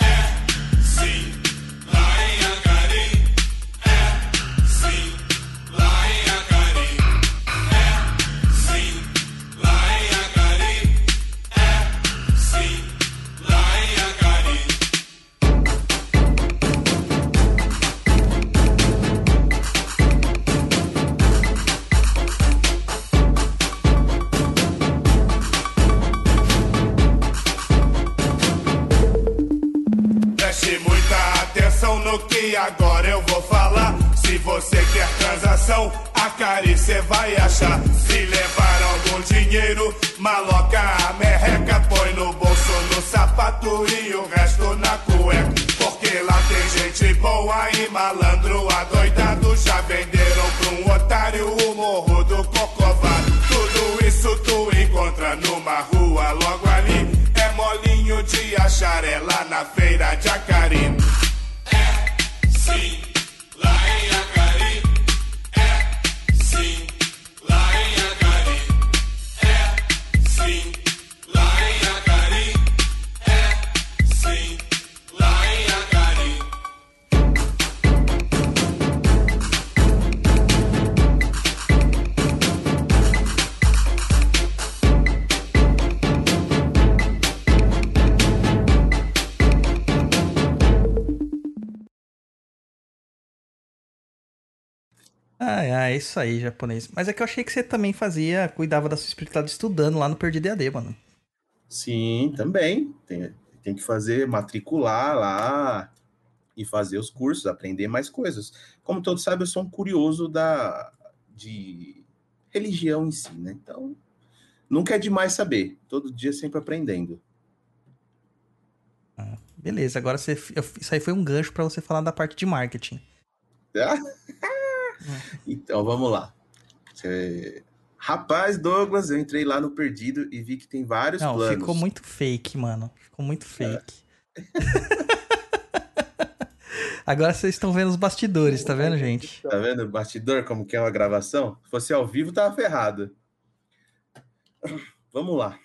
Speaker 10: É, sim, transação, a Cari cê vai achar. Se levar algum dinheiro, maloca a merreca, põe no bolso, no sapato e o resto na cueca. Porque lá tem gente boa e malandro adoidado. Já venderam pra um otário o morro do Cocovado. Tudo isso tu encontra numa rua logo ali. É molinho de achar, é lá na feira de Acari.
Speaker 2: Ah, é isso aí, japonês. Mas é que eu achei que você também fazia, cuidava da sua espiritualidade estudando lá no Perdido EAD, mano.
Speaker 3: Sim, também. Tem, tem que fazer, matricular lá e fazer os cursos, aprender mais coisas. Como todos sabem, eu sou um curioso da, de religião em si, né? Então, nunca é demais saber. Todo dia sempre aprendendo.
Speaker 2: Beleza, agora você, eu- isso aí foi um gancho pra você falar da parte de marketing. [LAUGHS] [LAUGHS]
Speaker 3: Então, vamos lá. Você- Rapaz, Douglas, eu entrei lá no Perdido e vi que tem vários
Speaker 2: Não,
Speaker 3: planos.
Speaker 2: ficou muito fake, mano. Ficou muito fake. [LAUGHS] Agora vocês estão vendo os bastidores, tá vendo, gente?
Speaker 3: Tá vendo o bastidor como que é uma gravação? Se fosse ao vivo, tava ferrado. Vamos lá.